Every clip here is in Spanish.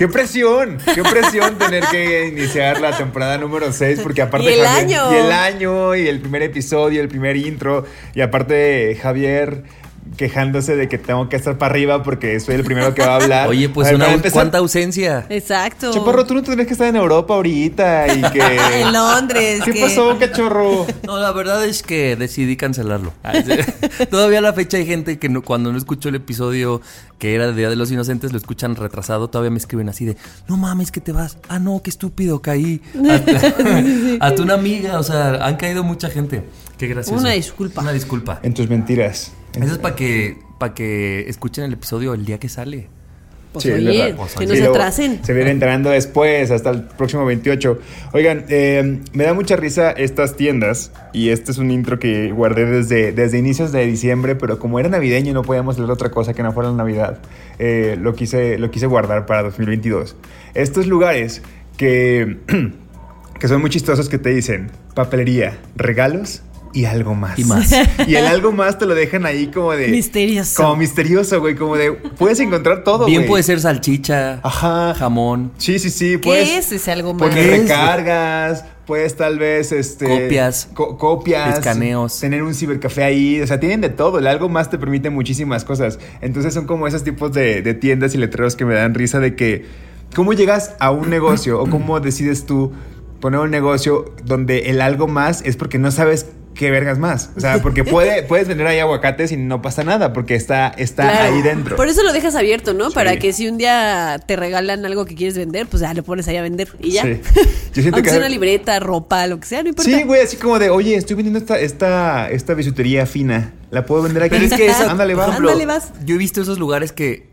¡Qué presión! ¡Qué presión tener que iniciar la temporada número 6! Porque aparte Y el Javier- año. Y el año, y el primer episodio, el primer intro. Y aparte Javier quejándose de que tengo que estar para arriba porque soy el primero que va a hablar. Oye, pues A ver, una empezar, cuánta ausencia. Exacto. Chaparro, tú no tendrías que estar en Europa ahorita y que... En Londres. ¿Qué que- pasó, cachorro? No, la verdad es que decidí cancelarlo. Sí. Todavía a la fecha hay gente que no- cuando no escuchó el episodio que era de Día de los Inocentes lo escuchan retrasado, todavía me escriben así de, no mames que te vas. Ah, no, qué estúpido, caí. A, a tu una amiga, o sea, han caído mucha gente. Qué gracioso. Una disculpa. Una disculpa. En tus mentiras. Eso es para que, para que escuchen el episodio el día que sale. Pues Sí, que Sí, no se atrasen. Se viene entrando después, hasta el próximo 28. Oigan, eh, me da mucha risa estas tiendas. Y este es un intro que guardé desde, desde inicios de diciembre. Pero como era navideño y no podíamos leer otra cosa que no fuera la Navidad, eh, lo, quise, lo quise guardar para 2022. Estos lugares que, que son muy chistosos que te dicen papelería, regalos y algo más. Y más. Y el algo más te lo dejan ahí como de... Misterioso. Como misterioso, güey. Como de... Puedes encontrar todo, Bien güey. puede ser salchicha, Ajá. jamón, Sí, sí, sí. ¿Qué Puedes es ese algo más? Poner ¿Qué recargas, puedes tal vez este Copias. co- copias, Escaneos. tener un cibercafé ahí, o sea, tienen de todo, el algo más te permite muchísimas cosas. Entonces son como esos tipos de, de tiendas y letreros que me dan risa de que cómo llegas a un negocio o cómo decides tú poner un negocio donde el algo más es porque no sabes qué vergas más. O sea, porque puede, puedes vender ahí aguacates y no pasa nada porque está, está Claro. ahí dentro. Por eso lo dejas abierto, ¿no? Sí. Para que si un día te regalan algo que quieres vender, pues ya lo pones ahí a vender y ya. Sí. Yo siento Aunque que sea una libreta, ropa, lo que sea, no importa. Sí, güey, así como de, oye, estoy vendiendo esta, esta, esta bisutería fina. ¿La puedo vender aquí? Pero es que esa, Ándale, va. ejemplo, Ándale, vas. Yo he visto esos lugares que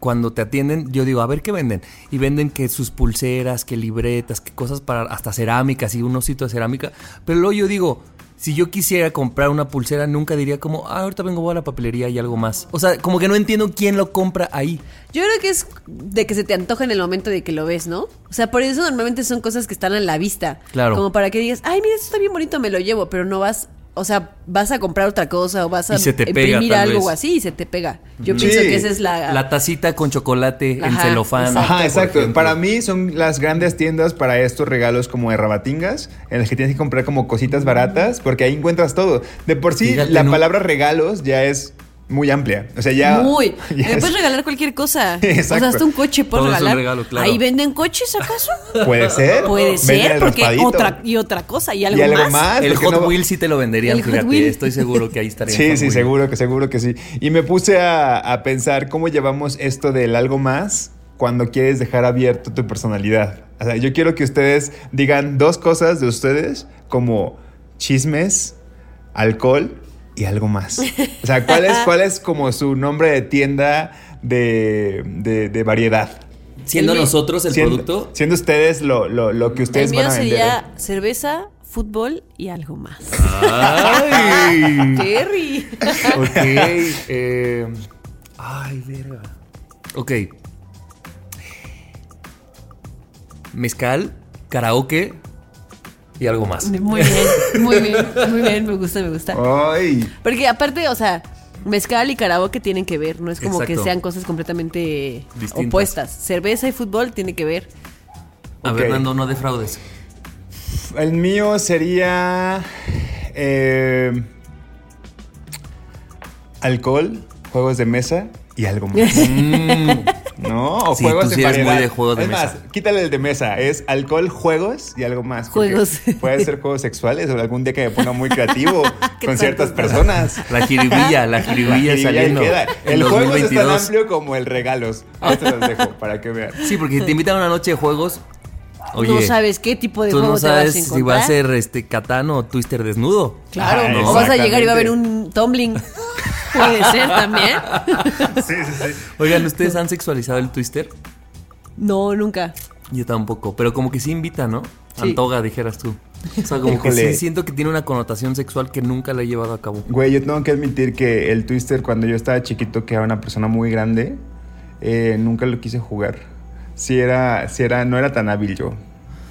cuando te atienden, yo digo, a ver qué venden. Y venden que sus pulseras, que libretas, que cosas para hasta cerámicas y un osito de cerámica. Pero luego yo digo, si yo quisiera comprar una pulsera, nunca diría como, ah, ahorita vengo voy a la papelería y algo más. O sea, como que no entiendo quién lo compra ahí. Yo creo que es de que se te antoja en el momento de que lo ves, ¿no? O sea, por eso normalmente son cosas que están a la vista. Claro. Como para que digas, ay, mira, esto está bien bonito, me lo llevo, pero no vas, o sea, vas a comprar otra cosa o vas a Y se te pega, imprimir algo vez. o así y se te pega. Yo Sí. pienso que esa es la... La tacita con chocolate en celofán. exacto. Ajá, exacto. Para mí son las grandes tiendas para estos regalos como de rabatingas, en las que tienes que comprar como cositas baratas, porque ahí encuentras todo. De por sí, Fíjate, la ¿no? palabra regalos ya es muy amplia. O sea, ya. Muy. ya Me es- puedes regalar cualquier cosa. O Exacto. sea, hasta un coche puedes Todo es un regalar. regalo, claro. Ahí venden coches, ¿acaso? Puede ser. Puede ser, porque raspadito. otra y otra cosa y algo, Y algo más. más. El Hot no- Wheel sí te lo venderían, fíjate. Wheel. Estoy seguro que ahí estaría. Sí, sí, seguro que seguro que sí. Y me puse a, a pensar cómo llevamos esto del algo más cuando quieres dejar abierto tu personalidad. O sea, yo quiero que ustedes digan dos cosas de ustedes como chismes, alcohol y algo más. O sea, ¿cuál es, cuál es como su nombre de tienda de, de- de variedad? Siendo El nosotros el siendo, producto. siendo ustedes lo, lo- lo que El ustedes mío van a vender. sería cerveza, fútbol y algo más. Ay. Terry. ok. eh, ay, verga. Ok. Mezcal, karaoke y algo más. Muy bien, muy bien, muy bien, me gusta, me gusta. Ay, Porque aparte, o sea, mezcal y karaoke tienen que ver, no es como que sean cosas completamente Distintas. opuestas. Cerveza y fútbol tiene que ver. A ver, Nando, no defraudes. el mío sería eh, alcohol, juegos de mesa y algo más. Mm, No, o Sí, juegos tú sí en eres muy variedad. de juegos de es mesa. más, quítale el de mesa. Es alcohol, juegos y algo más. Juegos. Puede ser juegos sexuales o algún día que me ponga muy creativo con ciertas personas. La jiribilla, la jiribilla saliendo. queda. El juego es tan 2022. amplio como el regalos. Ahí te los dejo para que vean. Sí, porque si te invitan a una noche de juegos, oye, no sabes qué tipo de tú juego no te vas a sabes si va a ser este Catán o Twister desnudo. Claro, Ah, o vas a llegar y va a haber un tumbling. Puede ser también. Sí, sí, sí. Oigan, ¿ustedes han sexualizado el Twister? No, nunca. Yo tampoco, pero como que sí invita, ¿no? Sí. Antoga, dijeras tú. O sea, como que sí siento que tiene una connotación sexual que nunca la he llevado a cabo. Güey, yo tengo que admitir que el Twister, cuando yo estaba chiquito, que era una persona muy grande, eh, nunca lo quise jugar. Sí era, sí era, no era tan hábil yo.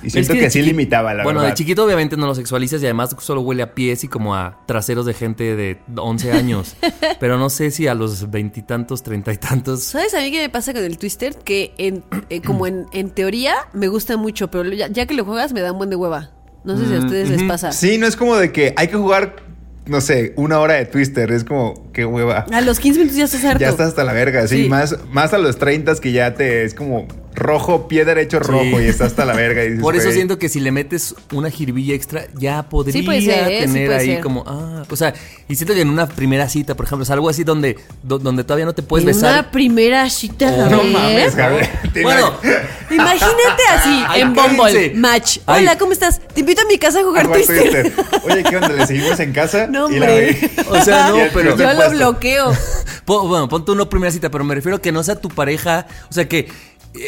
Y Pero es siento que, sí limitaba, la Bueno, verdad. de chiquito obviamente no lo sexualizas y además solo huele a pies y como a traseros de gente de 11 años. Pero no sé si a los veintitantos, treinta y tantos. ¿Sabes a mí qué me pasa con el Twister? Que en, eh, como en, en teoría me gusta mucho, pero ya, ya que lo juegas me da un buen de hueva. No sé si a ustedes les pasa. Sí, no es como de que hay que jugar, no sé, una hora de Twister. Es como, qué hueva. A los 15 minutos ya estás harto. Ya estás hasta la verga, sí. Sí. Más, más a los 30 que ya te es como rojo, pie derecho rojo Sí. y estás hasta la verga. Y dices, Por eso siento que si le metes una jiribilla extra, ya podría Sí puede ser, ¿eh? Sí tener puede ahí ser. como, ah, o sea, y siento que en una primera cita, por ejemplo, es algo así donde, do- donde todavía no te puedes En besar. una primera cita, Oh, No mames. Te Bueno, Imagínate así, Ay, en. Bumble, match. Ay. Hola, ¿cómo estás? Te invito a mi casa a a jugar jugar Twister. Twister. Oye, ¿qué onda? ¿Le seguimos en casa? No, Y hombre. O sea, no, pero- Yo lo puesto. bloqueo. Bueno, ponte una primera cita, pero me refiero a que no sea tu pareja, o sea que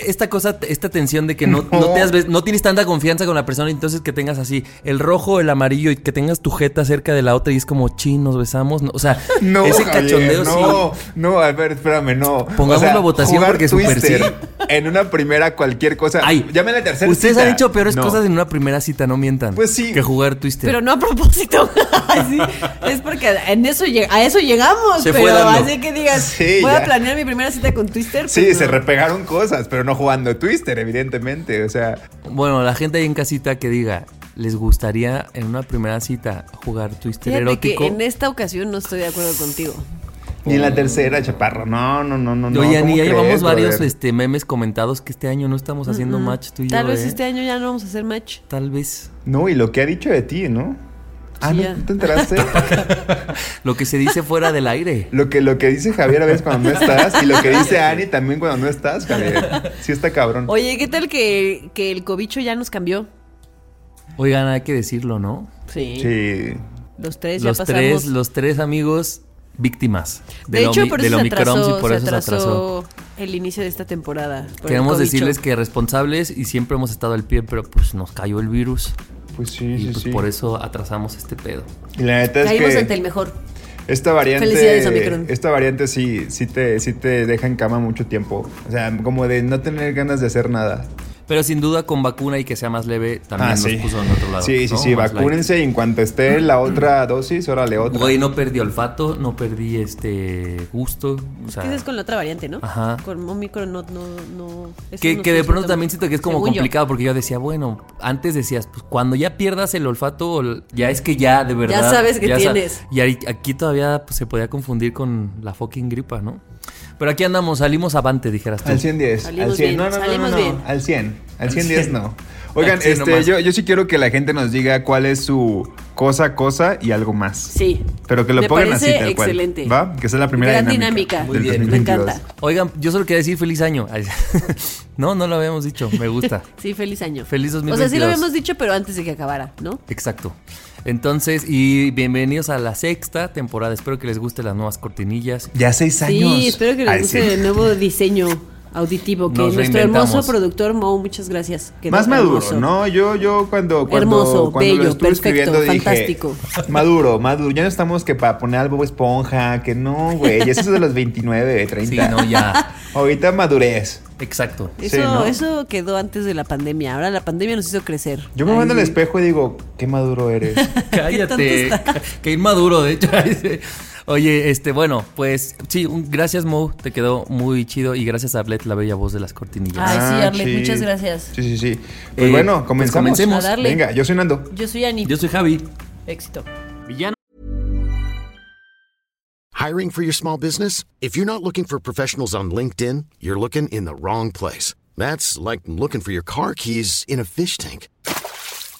esta cosa, esta tensión de que no, no No. te has no tienes tanta confianza con la persona, entonces que tengas así el rojo, el amarillo y que tengas tu jeta cerca de la otra y es como, chin, nos besamos, no, o sea, No, ese Javier, cachondeo no, sí. no, a ver, espérame, no. Pongamos la votación jugar porque Twister sí. En una primera cualquier cosa. Ay, llame la tercera Ustedes cita. han hecho peores No. cosas en una primera cita, no mientan. Pues sí. Que jugar Twister. Pero no a propósito. Sí, es porque en eso a eso llegamos. Se fue pero dando. así que digas, Sí, voy ya. a planear mi primera cita con Twister. Sí, pues se repegaron cosas, pero no jugando Twister, evidentemente. O sea, Bueno, la gente ahí en casita que diga, ¿les gustaría en una primera cita jugar Twister Fíjate erótico? que en esta ocasión no estoy de acuerdo contigo. ni en la tercera, chaparro. No, no, no, no. no. Oye, ¿cómo ni ya llevamos varios este, memes comentados que este año no estamos haciendo match tú y Tal yo, vez ¿eh? este año ya no vamos a hacer match. Tal vez. No, y lo que ha dicho de ti, ¿no? Ah, Sí, ¿no ya. ¿no te enteraste? Lo que se dice fuera del aire. lo, que, lo que dice Javier a veces cuando no estás y lo que dice Ani también cuando no estás, Javier. Sí está cabrón. Oye, ¿qué tal que, que el cobicho ya nos cambió? Oigan, hay que decirlo, ¿no? Sí. Sí. Los tres ya Los pasamos. tres, los tres amigos víctimas de del, hecho, por eso se atrasó, y por se eso se atrasó. el inicio de esta temporada. Queremos decirles que responsables y siempre hemos estado al pie, pero pues nos cayó el virus Pues sí, y sí, pues sí. por eso atrasamos este pedo. Y la neta es Caímos que ante el mejor. esta variante Felicidades, Omicron. esta variante sí sí te sí te deja en cama mucho tiempo. O sea, como de no tener ganas de hacer nada. Pero sin duda con vacuna y que sea más leve también Ah, nos sí. puso en otro lado. Sí, sí, ¿no? sí, Más vacúnense y en cuanto esté la otra dosis, órale otra. Güey, no perdí olfato, no perdí este gusto. O sea, ¿Qué es con la otra variante, no? Ajá. Con Omicron no... no, no que, no que se de pronto también siento que es como yo. complicado porque yo decía, bueno, antes decías, pues cuando ya pierdas el olfato, ol- ya es que ya de verdad. sabes que tienes. y aquí todavía pues, se podía confundir con la fucking gripa, ¿no? Pero aquí andamos, salimos avante, dijeras tú. Al 110. Salimos al 100. bien, No, no, no, salimos no, no, bien. Al 100. Al 110 no. Oigan, Al 100 este, yo, yo sí quiero que la gente nos diga cuál es su cosa, cosa y algo más. Sí. Pero que lo Me pongan así, tal cual. excelente. ¿Va? Que sea la primera Gran dinámica. dinámica. Muy del bien, me 2022. encanta. Oigan, yo solo quería decir feliz año. No, no lo habíamos dicho, me gusta. Sí, feliz año. Feliz O sea, sí 2022. lo habíamos dicho, pero antes de que acabara, ¿no? Exacto. Entonces, y bienvenidos a la sexta temporada. Espero que les guste las nuevas cortinillas. Ya seis años. Sí, espero que les Ay, guste sí. el nuevo diseño auditivo. Que Nos nuestro hermoso productor Mo, muchas gracias. Quedó Más maduro, hermoso. ¿no? Yo, yo cuando, cuando, Hermoso, cuando lo bello, estuve perfecto, escribiendo dije, fantástico. maduro, maduro. Ya no estamos que para poner al Bob Esponja, que no, güey. Eso es de los 29, 30. Sí, no, ya. Ahorita madurez. Exacto. Eso, Sí, ¿no? eso quedó antes de la pandemia. Ahora la pandemia nos hizo crecer. Yo me Ay, mando al espejo y digo, qué maduro eres. Cállate. tonto Qué inmaduro, de hecho. Oye, este, bueno, pues sí, un- gracias Mo, te quedó muy chido y gracias a Arlet, la bella voz de las cortinillas. Ay, sí, Ah, Arlet, muchas gracias. Sí, sí, sí. Pues Eh, bueno, pues comenzamos. comencemos. A darle. Venga, yo soy Nando. Yo soy Ani. Yo soy Javi. Éxito. Villano. Hiring for your small business? If you're not looking for professionals on LinkedIn, you're looking in the wrong place. That's like looking for your car keys in a fish tank.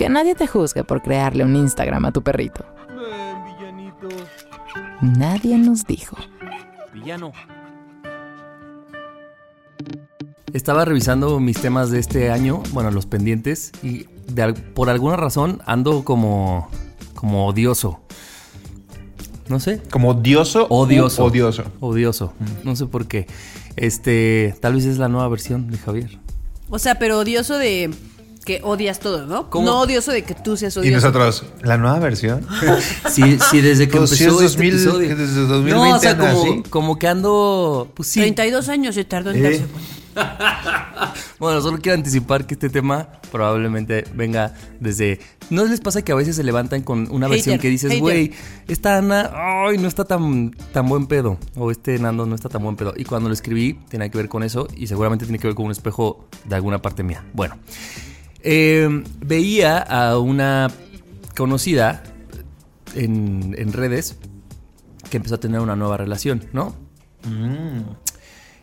Que nadie te juzgue por crearle un Instagram a tu perrito. Ven, villanito. Nadie nos dijo. Villano. Estaba revisando mis temas de este año, bueno, los pendientes, y de por alguna razón ando como, como odioso. No sé. ¿Como odioso? Odioso. Odioso. Odioso. No sé por qué. Este, tal vez es la nueva versión de Javier. O sea, pero odioso de que odias todo, ¿no? ¿Cómo? No odioso de que tú seas odioso. Y nosotros, ¿la nueva versión? Sí, sí, desde que Pues empezó es este 2000, episodio. que desde 2020 no, o sea, como, como que ando, pues sí. 32 años se tardó en Eh. darse cuenta. Bueno, solo quiero anticipar que este tema probablemente venga desde... ¿No les pasa que a veces se levantan con una versión Hater, que dices, güey, esta Ana, ay, no está tan, tan buen pedo? O este Nando no está tan buen pedo. Y cuando lo escribí, tenía que ver con eso y seguramente tiene que ver con un espejo de alguna parte mía. Bueno, eh, veía a una conocida en, en redes que empezó a tener una nueva relación, ¿no?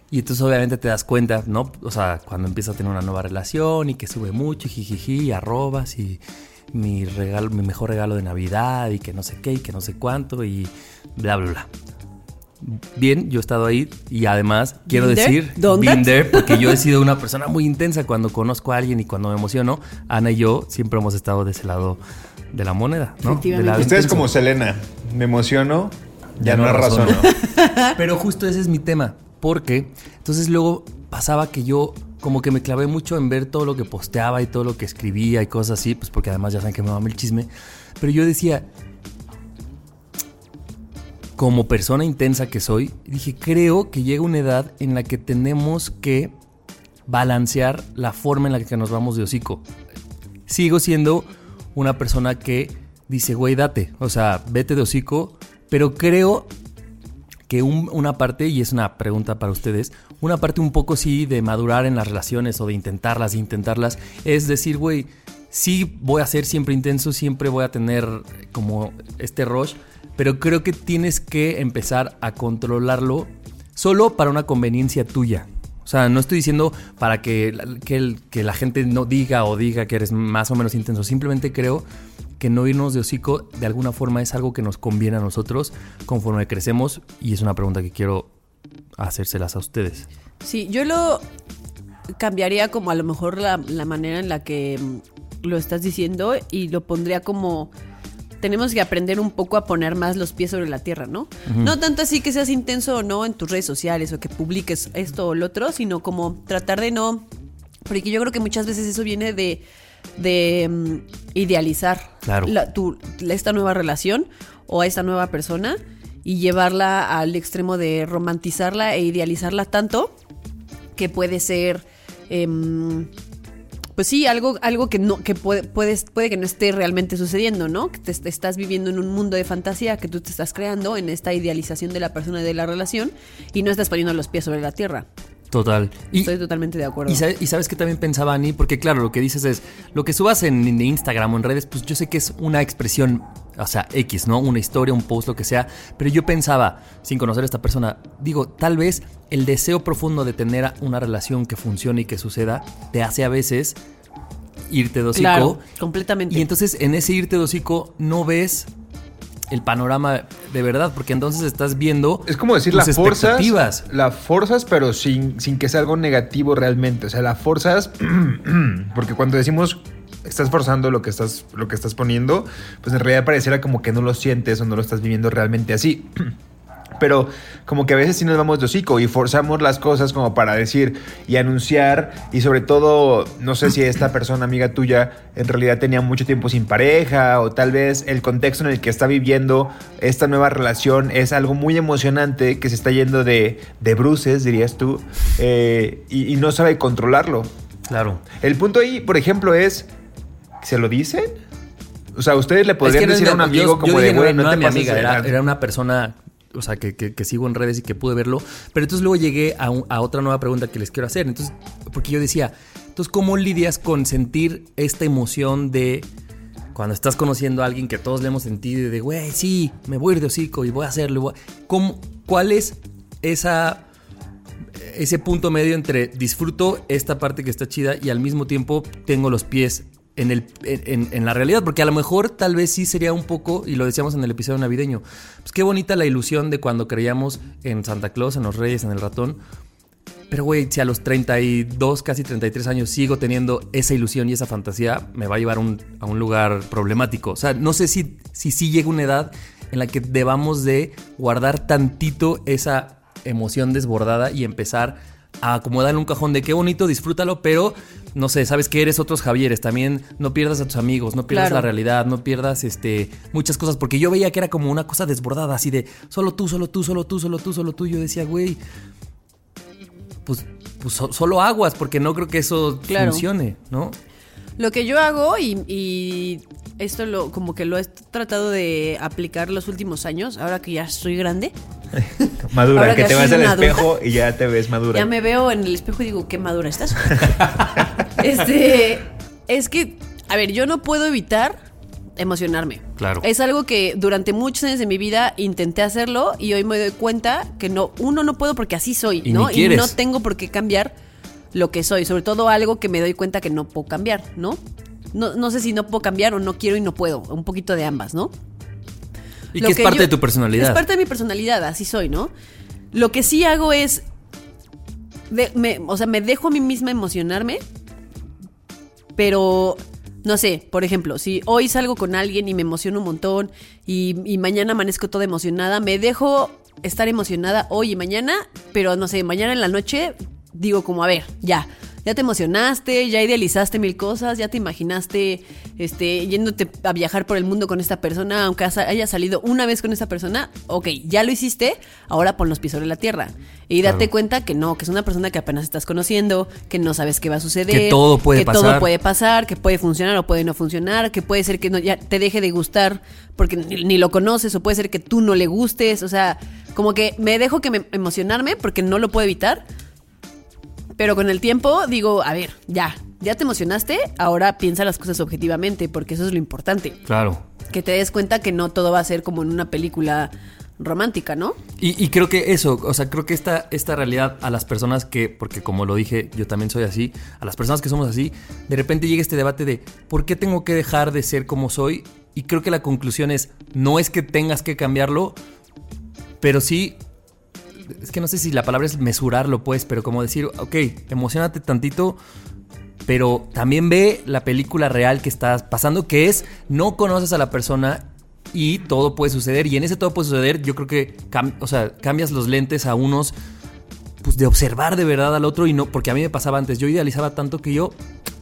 Y entonces obviamente te das cuenta, ¿no? O sea, cuando empieza a tener una nueva relación y que sube mucho, y jijiji, y arrobas y mi regalo, mi mejor regalo de Navidad y que no sé qué y que no sé cuánto y bla bla bla. Bien, yo he estado ahí y además quiero Been there, decir, that. there, porque yo he sido una persona muy intensa cuando conozco a alguien y cuando me emociono. Ana y yo siempre hemos estado de ese lado de la moneda, ¿no? Efectivamente. Lado Ustedes intenso. como Selena, me emociono, ya, Ya no, no razono. razono. Pero justo ese es mi tema. Porque entonces luego pasaba que yo como que me clavé mucho en ver todo lo que posteaba y todo lo que escribía y cosas así, pues porque además ya saben que me mama el chisme. Pero yo decía, como persona intensa que soy, dije, creo que llega una edad en la que tenemos que balancear la forma en la que nos vamos de hocico. Sigo siendo una persona que dice, güey, date, o sea, vete de hocico, pero creo que un- una parte, y es una pregunta para ustedes, una parte un poco sí de madurar en las relaciones o de intentarlas, intentarlas, es decir, güey, sí voy a ser siempre intenso, siempre voy a tener como este rush, pero creo que tienes que empezar a controlarlo solo para una conveniencia tuya. O sea, no estoy diciendo para que, que, la gente no diga o diga que eres más o menos intenso. Simplemente creo que no irnos de hocico de alguna forma es algo que nos conviene a nosotros conforme crecemos. Y es una pregunta que quiero hacérselas a ustedes. Sí, yo lo cambiaría como a lo mejor la, la manera en la que mm, lo estás diciendo y lo pondría como tenemos que aprender un poco a poner más los pies sobre la tierra, ¿no? No tanto así que seas intenso o no en tus redes sociales o que publiques esto o lo otro, sino como tratar de no, porque yo creo que muchas veces eso viene de, de mm, idealizar Claro. la- tu- la- esta nueva relación o a esta nueva persona y llevarla al extremo de romantizarla e idealizarla tanto que puede ser em, pues sí algo algo que no que puede puedes- puede que no esté realmente sucediendo no que te, te estás viviendo en un mundo de fantasía que tú te estás creando en esta idealización de la persona y de la relación y no estás poniendo los pies sobre la tierra. Total. Y, estoy totalmente de acuerdo. y, sabe- y sabes que también pensaba Ani, porque claro, lo que dices es, lo que subas en, en Instagram o en redes, pues yo sé que es una expresión, o sea, X, ¿no? Una historia, un post, lo que sea, pero yo pensaba, sin conocer a esta persona, digo, tal vez el deseo profundo de tener una relación que funcione y que suceda, te hace a veces irte de hocico. claro completamente Y entonces en ese irte de hocico no ves el panorama de verdad, porque entonces estás viendo Es como decir, tus la forzas, expectativas. la forzas, pero sin, sin que sea algo negativo realmente. O sea, la forzas, porque cuando decimos estás forzando lo que estás, lo que estás poniendo, pues en realidad pareciera como que no lo sientes o no lo estás viviendo realmente así. Pero como que a veces sí nos vamos de hocico y forzamos las cosas como para decir y anunciar y sobre todo, no sé si esta persona amiga tuya en realidad tenía mucho tiempo sin pareja o tal vez el contexto en el que está viviendo esta nueva relación es algo muy emocionante que se está yendo de, de bruces, dirías tú, eh, y, y no sabe controlarlo. Claro. El punto ahí, por ejemplo, es, ¿se lo dicen? O sea, ustedes le Es podrían no decir a un amigo yo- como yo de, dije, güey, no, no, era te mi pases amiga, de era, lanza". era una persona, o sea, que, que- que sigo en redes y que pude verlo. Pero entonces luego llegué a, un- a otra nueva pregunta que les quiero hacer. Entonces, porque yo decía, entonces, ¿cómo lidias con sentir esta emoción de cuando estás conociendo a alguien que todos le hemos sentido y de, güey, sí, me voy a ir de hocico y voy a hacerlo? y voy a-". ¿Cómo, ¿Cuál es esa ese punto medio entre disfruto esta parte que está chida y al mismo tiempo tengo los pies en, el, en, la realidad, porque a lo mejor tal vez sí sería un poco, y lo decíamos en el episodio navideño, pues qué bonita la ilusión de cuando creíamos en Santa Claus, en los Reyes, en el ratón. Pero güey, si a los 32, casi 33 años sigo teniendo esa ilusión y esa fantasía, me va a llevar a un lugar problemático. O sea, no sé si, si sí llega una edad en la que debamos de guardar tantito esa emoción desbordada y empezar a acomodar un cajón de qué bonito, disfrútalo, pero no sé, sabes que eres otros Javieres, también no pierdas a tus amigos, no pierdas Claro. la realidad, no pierdas este muchas cosas, porque yo veía que era como una cosa desbordada, así de solo tú, solo tú, solo tú, solo tú, solo tú. Yo decía, güey, pues, pues so- solo aguas, porque no creo que eso Claro. funcione, ¿no? Lo que yo hago y, y esto lo como que lo he tratado de aplicar los últimos años, ahora que ya soy grande, Madura, Ahora que que te vas al espejo y ya te ves madura. ya me veo en el espejo y digo, qué madura estás. este, es que, a ver, yo no puedo evitar emocionarme. Claro. Es algo que durante muchos años de mi vida intenté hacerlo y hoy me doy cuenta que no, uno no puedo porque así soy, Y ¿no? Y no tengo por qué cambiar lo que soy, sobre todo algo que me doy cuenta que no puedo cambiar, ¿no? No, no sé si no puedo cambiar o no quiero y no puedo, un poquito de ambas, ¿no? Y Lo que es parte yo- de tu personalidad. Es parte de mi personalidad, así soy, ¿no? Lo que sí hago es. de- me- o sea, me dejo a mí misma emocionarme. Pero. No sé, por ejemplo, si hoy salgo con alguien y me emociono un montón y, y mañana amanezco toda emocionada, me dejo estar emocionada hoy y mañana, pero no sé, mañana en la noche digo como, a ver, ya, ya te emocionaste, ya idealizaste mil cosas, ya te imaginaste este, yéndote a viajar por el mundo con esta persona, aunque haya salido una vez con esta persona, ok, ya lo hiciste, ahora pon los pies sobre la tierra. Y date Claro. cuenta que no, que es una persona que apenas estás conociendo, que no sabes qué va a suceder. Que todo puede que pasar. todo puede pasar, que puede funcionar o puede no funcionar, que puede ser que no, ya te deje de gustar porque ni, ni lo conoces o puede ser que tú no le gustes, o sea, como que me dejo que me emocionarme porque no lo puedo evitar. Pero con el tiempo digo, a ver, ya, ya te emocionaste, ahora piensa las cosas objetivamente, porque eso es lo importante. Claro. Que te des cuenta que no todo va a ser como en una película romántica, ¿no? Y, y creo que eso, o sea, creo que esta, esta realidad a las personas que, porque como lo dije, yo también soy así, a las personas que somos así, de repente llega este debate de ¿por qué tengo que dejar de ser como soy? Y creo que la conclusión es, no es que tengas que cambiarlo, pero sí, es que no sé si la palabra es mesurarlo, pues, pero como decir, ok, emocionate tantito, pero también ve la película real que estás pasando, que es no conoces a la persona y todo puede suceder. Y en ese todo puede suceder, yo creo que o sea, cambias los lentes a unos pues de observar de verdad al otro y no, porque a mí me pasaba antes, yo idealizaba tanto que yo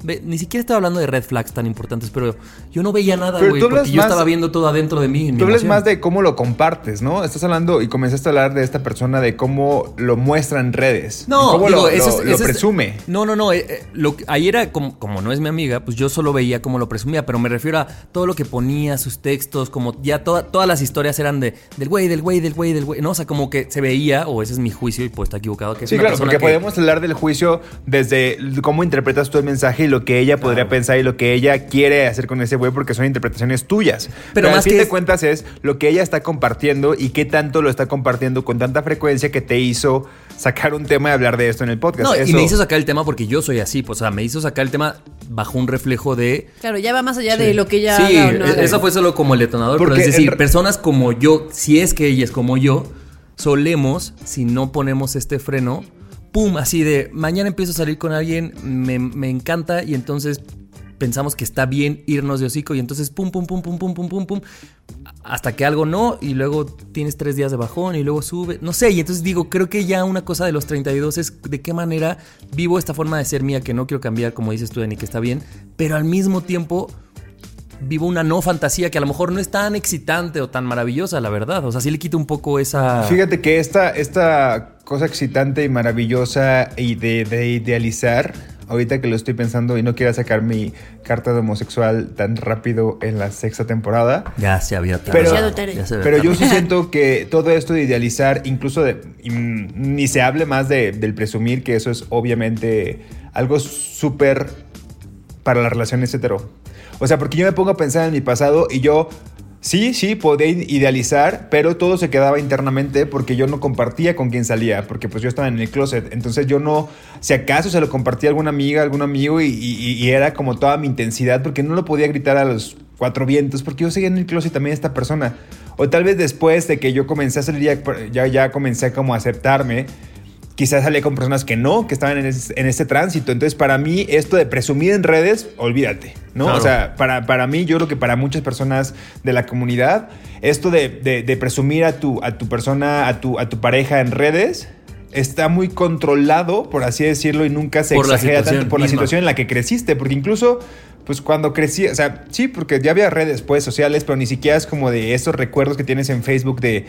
ve, ni siquiera estaba hablando de red flags tan importantes, pero yo no veía nada, güey, porque yo estaba viendo todo adentro de mí. en Tú hablas más de cómo lo compartes, ¿no? Estás hablando y comenzaste a hablar de esta persona de cómo lo muestra en redes. No, cómo digo, lo, eso lo- es- lo eso es- presume. No, no, no. eh, eh, lo, ahí era como, como no es mi amiga, pues yo solo veía cómo lo presumía, pero me refiero a todo lo que ponía, sus textos, como ya toda- todas las historias eran de del güey, del güey, del güey, del güey. No, o sea, como que se veía, o ese es mi juicio y puedo estar equivocado, que es Sí, una claro, porque que- podemos hablar del juicio desde cómo interpretas tú el mensaje y lo que ella podría pensar y lo que ella quiere hacer con ese güey, porque son interpretaciones tuyas. Pero, más al fin que de es- cuentas es lo que ella está compartiendo y qué tanto lo está compartiendo con tanta frecuencia que te hizo sacar un tema y hablar de esto en el podcast. No, y me hizo sacar el tema porque yo soy así, pues, o sea, me hizo sacar el tema bajo un reflejo de Claro, ya va más allá de lo que ella Sí, haga no e- eso fue solo como el detonador, pero es decir, el- personas como yo, si es que ella es como yo, solemos, si no ponemos este freno, pum, así de, mañana empiezo a salir con alguien, me, me encanta y entonces pensamos que está bien irnos de hocico y entonces pum, pum, pum, pum, pum, pum, pum, pum, hasta que algo no y luego tienes tres días de bajón y luego sube, no sé, y entonces digo, creo que ya una cosa de los 32 es de qué manera vivo esta forma de ser mía que no quiero cambiar, como dices tú, Dani, que está bien, pero al mismo tiempo vivo una no fantasía que a lo mejor no es tan excitante o tan maravillosa, la verdad. O sea, sí le quita un poco esa... Fíjate que esta, esta cosa excitante y maravillosa y de, de idealizar, ahorita que lo estoy pensando y no quiero sacar mi carta de homosexual tan rápido en la sexta temporada. Ya se había. Pero. Ya se había pero yo sí siento que todo esto de idealizar, incluso de, mm, ni se hable más de- del presumir, que eso es obviamente algo súper para las relaciones hetero. O sea, porque yo me pongo a pensar en mi pasado y yo sí, sí, podía idealizar, pero todo se quedaba internamente porque yo no compartía con quien salía, porque pues yo estaba en el closet. Entonces yo no, si acaso se lo compartía a alguna amiga, algún amigo y, era como toda mi intensidad porque no lo podía gritar a los cuatro vientos porque yo seguía en el closet también esta persona. O tal vez después de que yo comencé a salir, ya, ya, ya comencé como a aceptarme quizás salía con personas que no, que estaban en, ese- en este tránsito. Entonces, para mí, esto de presumir en redes, olvídate, ¿no? Claro. O sea, para, para mí, yo creo que para muchas personas de la comunidad, esto de, de- de presumir a tu, a tu persona, a tu, a tu pareja en redes, está muy controlado, por así decirlo, y nunca se Por exagera tanto por la situación en la que creciste, porque incluso... Pues cuando crecí, o sea, sí, porque ya había redes pues sociales, pero ni siquiera es como de esos recuerdos que tienes en Facebook de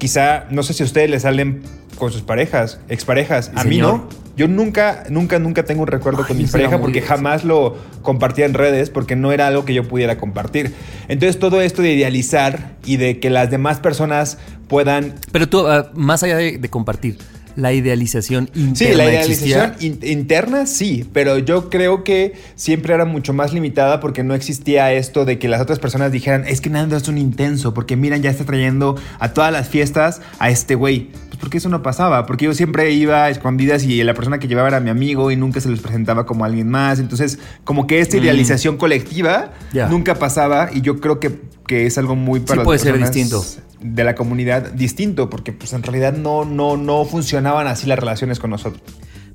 quizá, no sé si a ustedes les salen con sus parejas, exparejas. A mí Señor. no. Yo nunca, nunca, nunca tengo un recuerdo Ay, con mi pareja porque jamás lo compartía en redes porque no era algo que yo pudiera compartir. Entonces todo esto de idealizar y de que las demás personas puedan Pero tú, ah, más allá de, de compartir, la idealización interna Sí, la idealización in- interna sí, pero yo creo que siempre era mucho más limitada porque no existía esto de que las otras personas dijeran, es que Nando es un intenso, porque miran, ya está trayendo a todas las fiestas a este güey. Pues porque eso no pasaba, porque yo siempre iba a escondidas y la persona que llevaba era mi amigo y nunca se les presentaba como alguien más. Entonces, como que esta idealización colectiva Mm. Nunca pasaba y yo creo que, que es algo muy para Sí las puede ser distinto. De la comunidad distinto, porque pues en realidad no, no, no funcionaban así las relaciones con nosotros.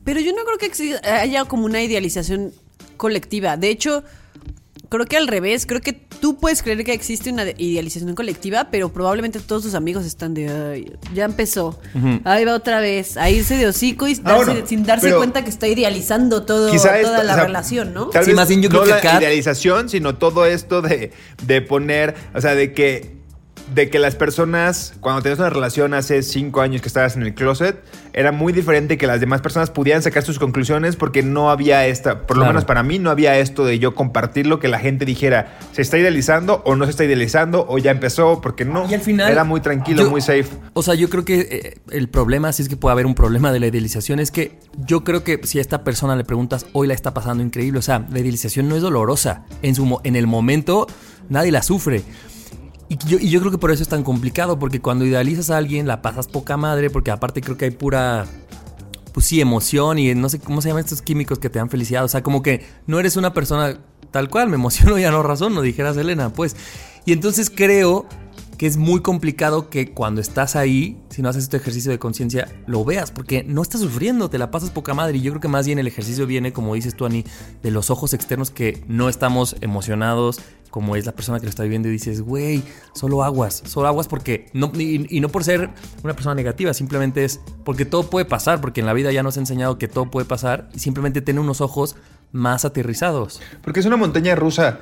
Pero yo no creo que haya como una idealización colectiva. De hecho, creo que al revés. Creo que tú puedes creer que existe una de- idealización colectiva, pero probablemente todos tus amigos están de, "Ay, ya empezó. Ahí va otra vez. A irse de hocico y Ah, bueno, sin darse cuenta que está idealizando todo, toda esto, la o sea, relación, ¿no? Tal Sí, vez más bien yo no creo que la Kat- idealización, sino todo esto de, de poner, o sea, de que de que las personas, cuando tenías una relación hace cinco años que estabas en el closet, era muy diferente que las demás personas pudieran sacar sus conclusiones porque no había esta, por lo menos para mí, no había esto de yo compartirlo, que la gente dijera, se está idealizando o no se está idealizando o ya empezó, porque no. Y al final. Era muy tranquilo, yo- muy safe. O sea, yo creo que eh, el problema, si es que puede haber un problema de la idealización, es que yo creo que si a esta persona le preguntas, hoy la está pasando increíble. O sea, la idealización no es dolorosa. En, su, mo- en el momento, nadie la sufre. Y yo, yo creo que por eso es tan complicado, porque cuando idealizas a alguien, la pasas poca madre, porque aparte creo que hay pura. Pues sí, emoción y no sé cómo se llaman estos químicos que te dan felicidad. O sea, como que no eres una persona tal cual, me emociono ya no razón, no dijeras Elena, pues. Y entonces creo que es muy complicado que cuando estás ahí, si no haces este ejercicio de conciencia, lo veas, porque no estás sufriendo, te la pasas poca madre. Y yo creo que más bien el ejercicio viene, como dices tú, Ani, de los ojos externos que no estamos emocionados, como es la persona que lo está viviendo y dices, güey, solo aguas, solo aguas porque, no, y, y no por ser una persona negativa, simplemente es porque todo puede pasar, porque en la vida ya nos ha enseñado que todo puede pasar y simplemente tener unos ojos más aterrizados. Porque es una montaña rusa.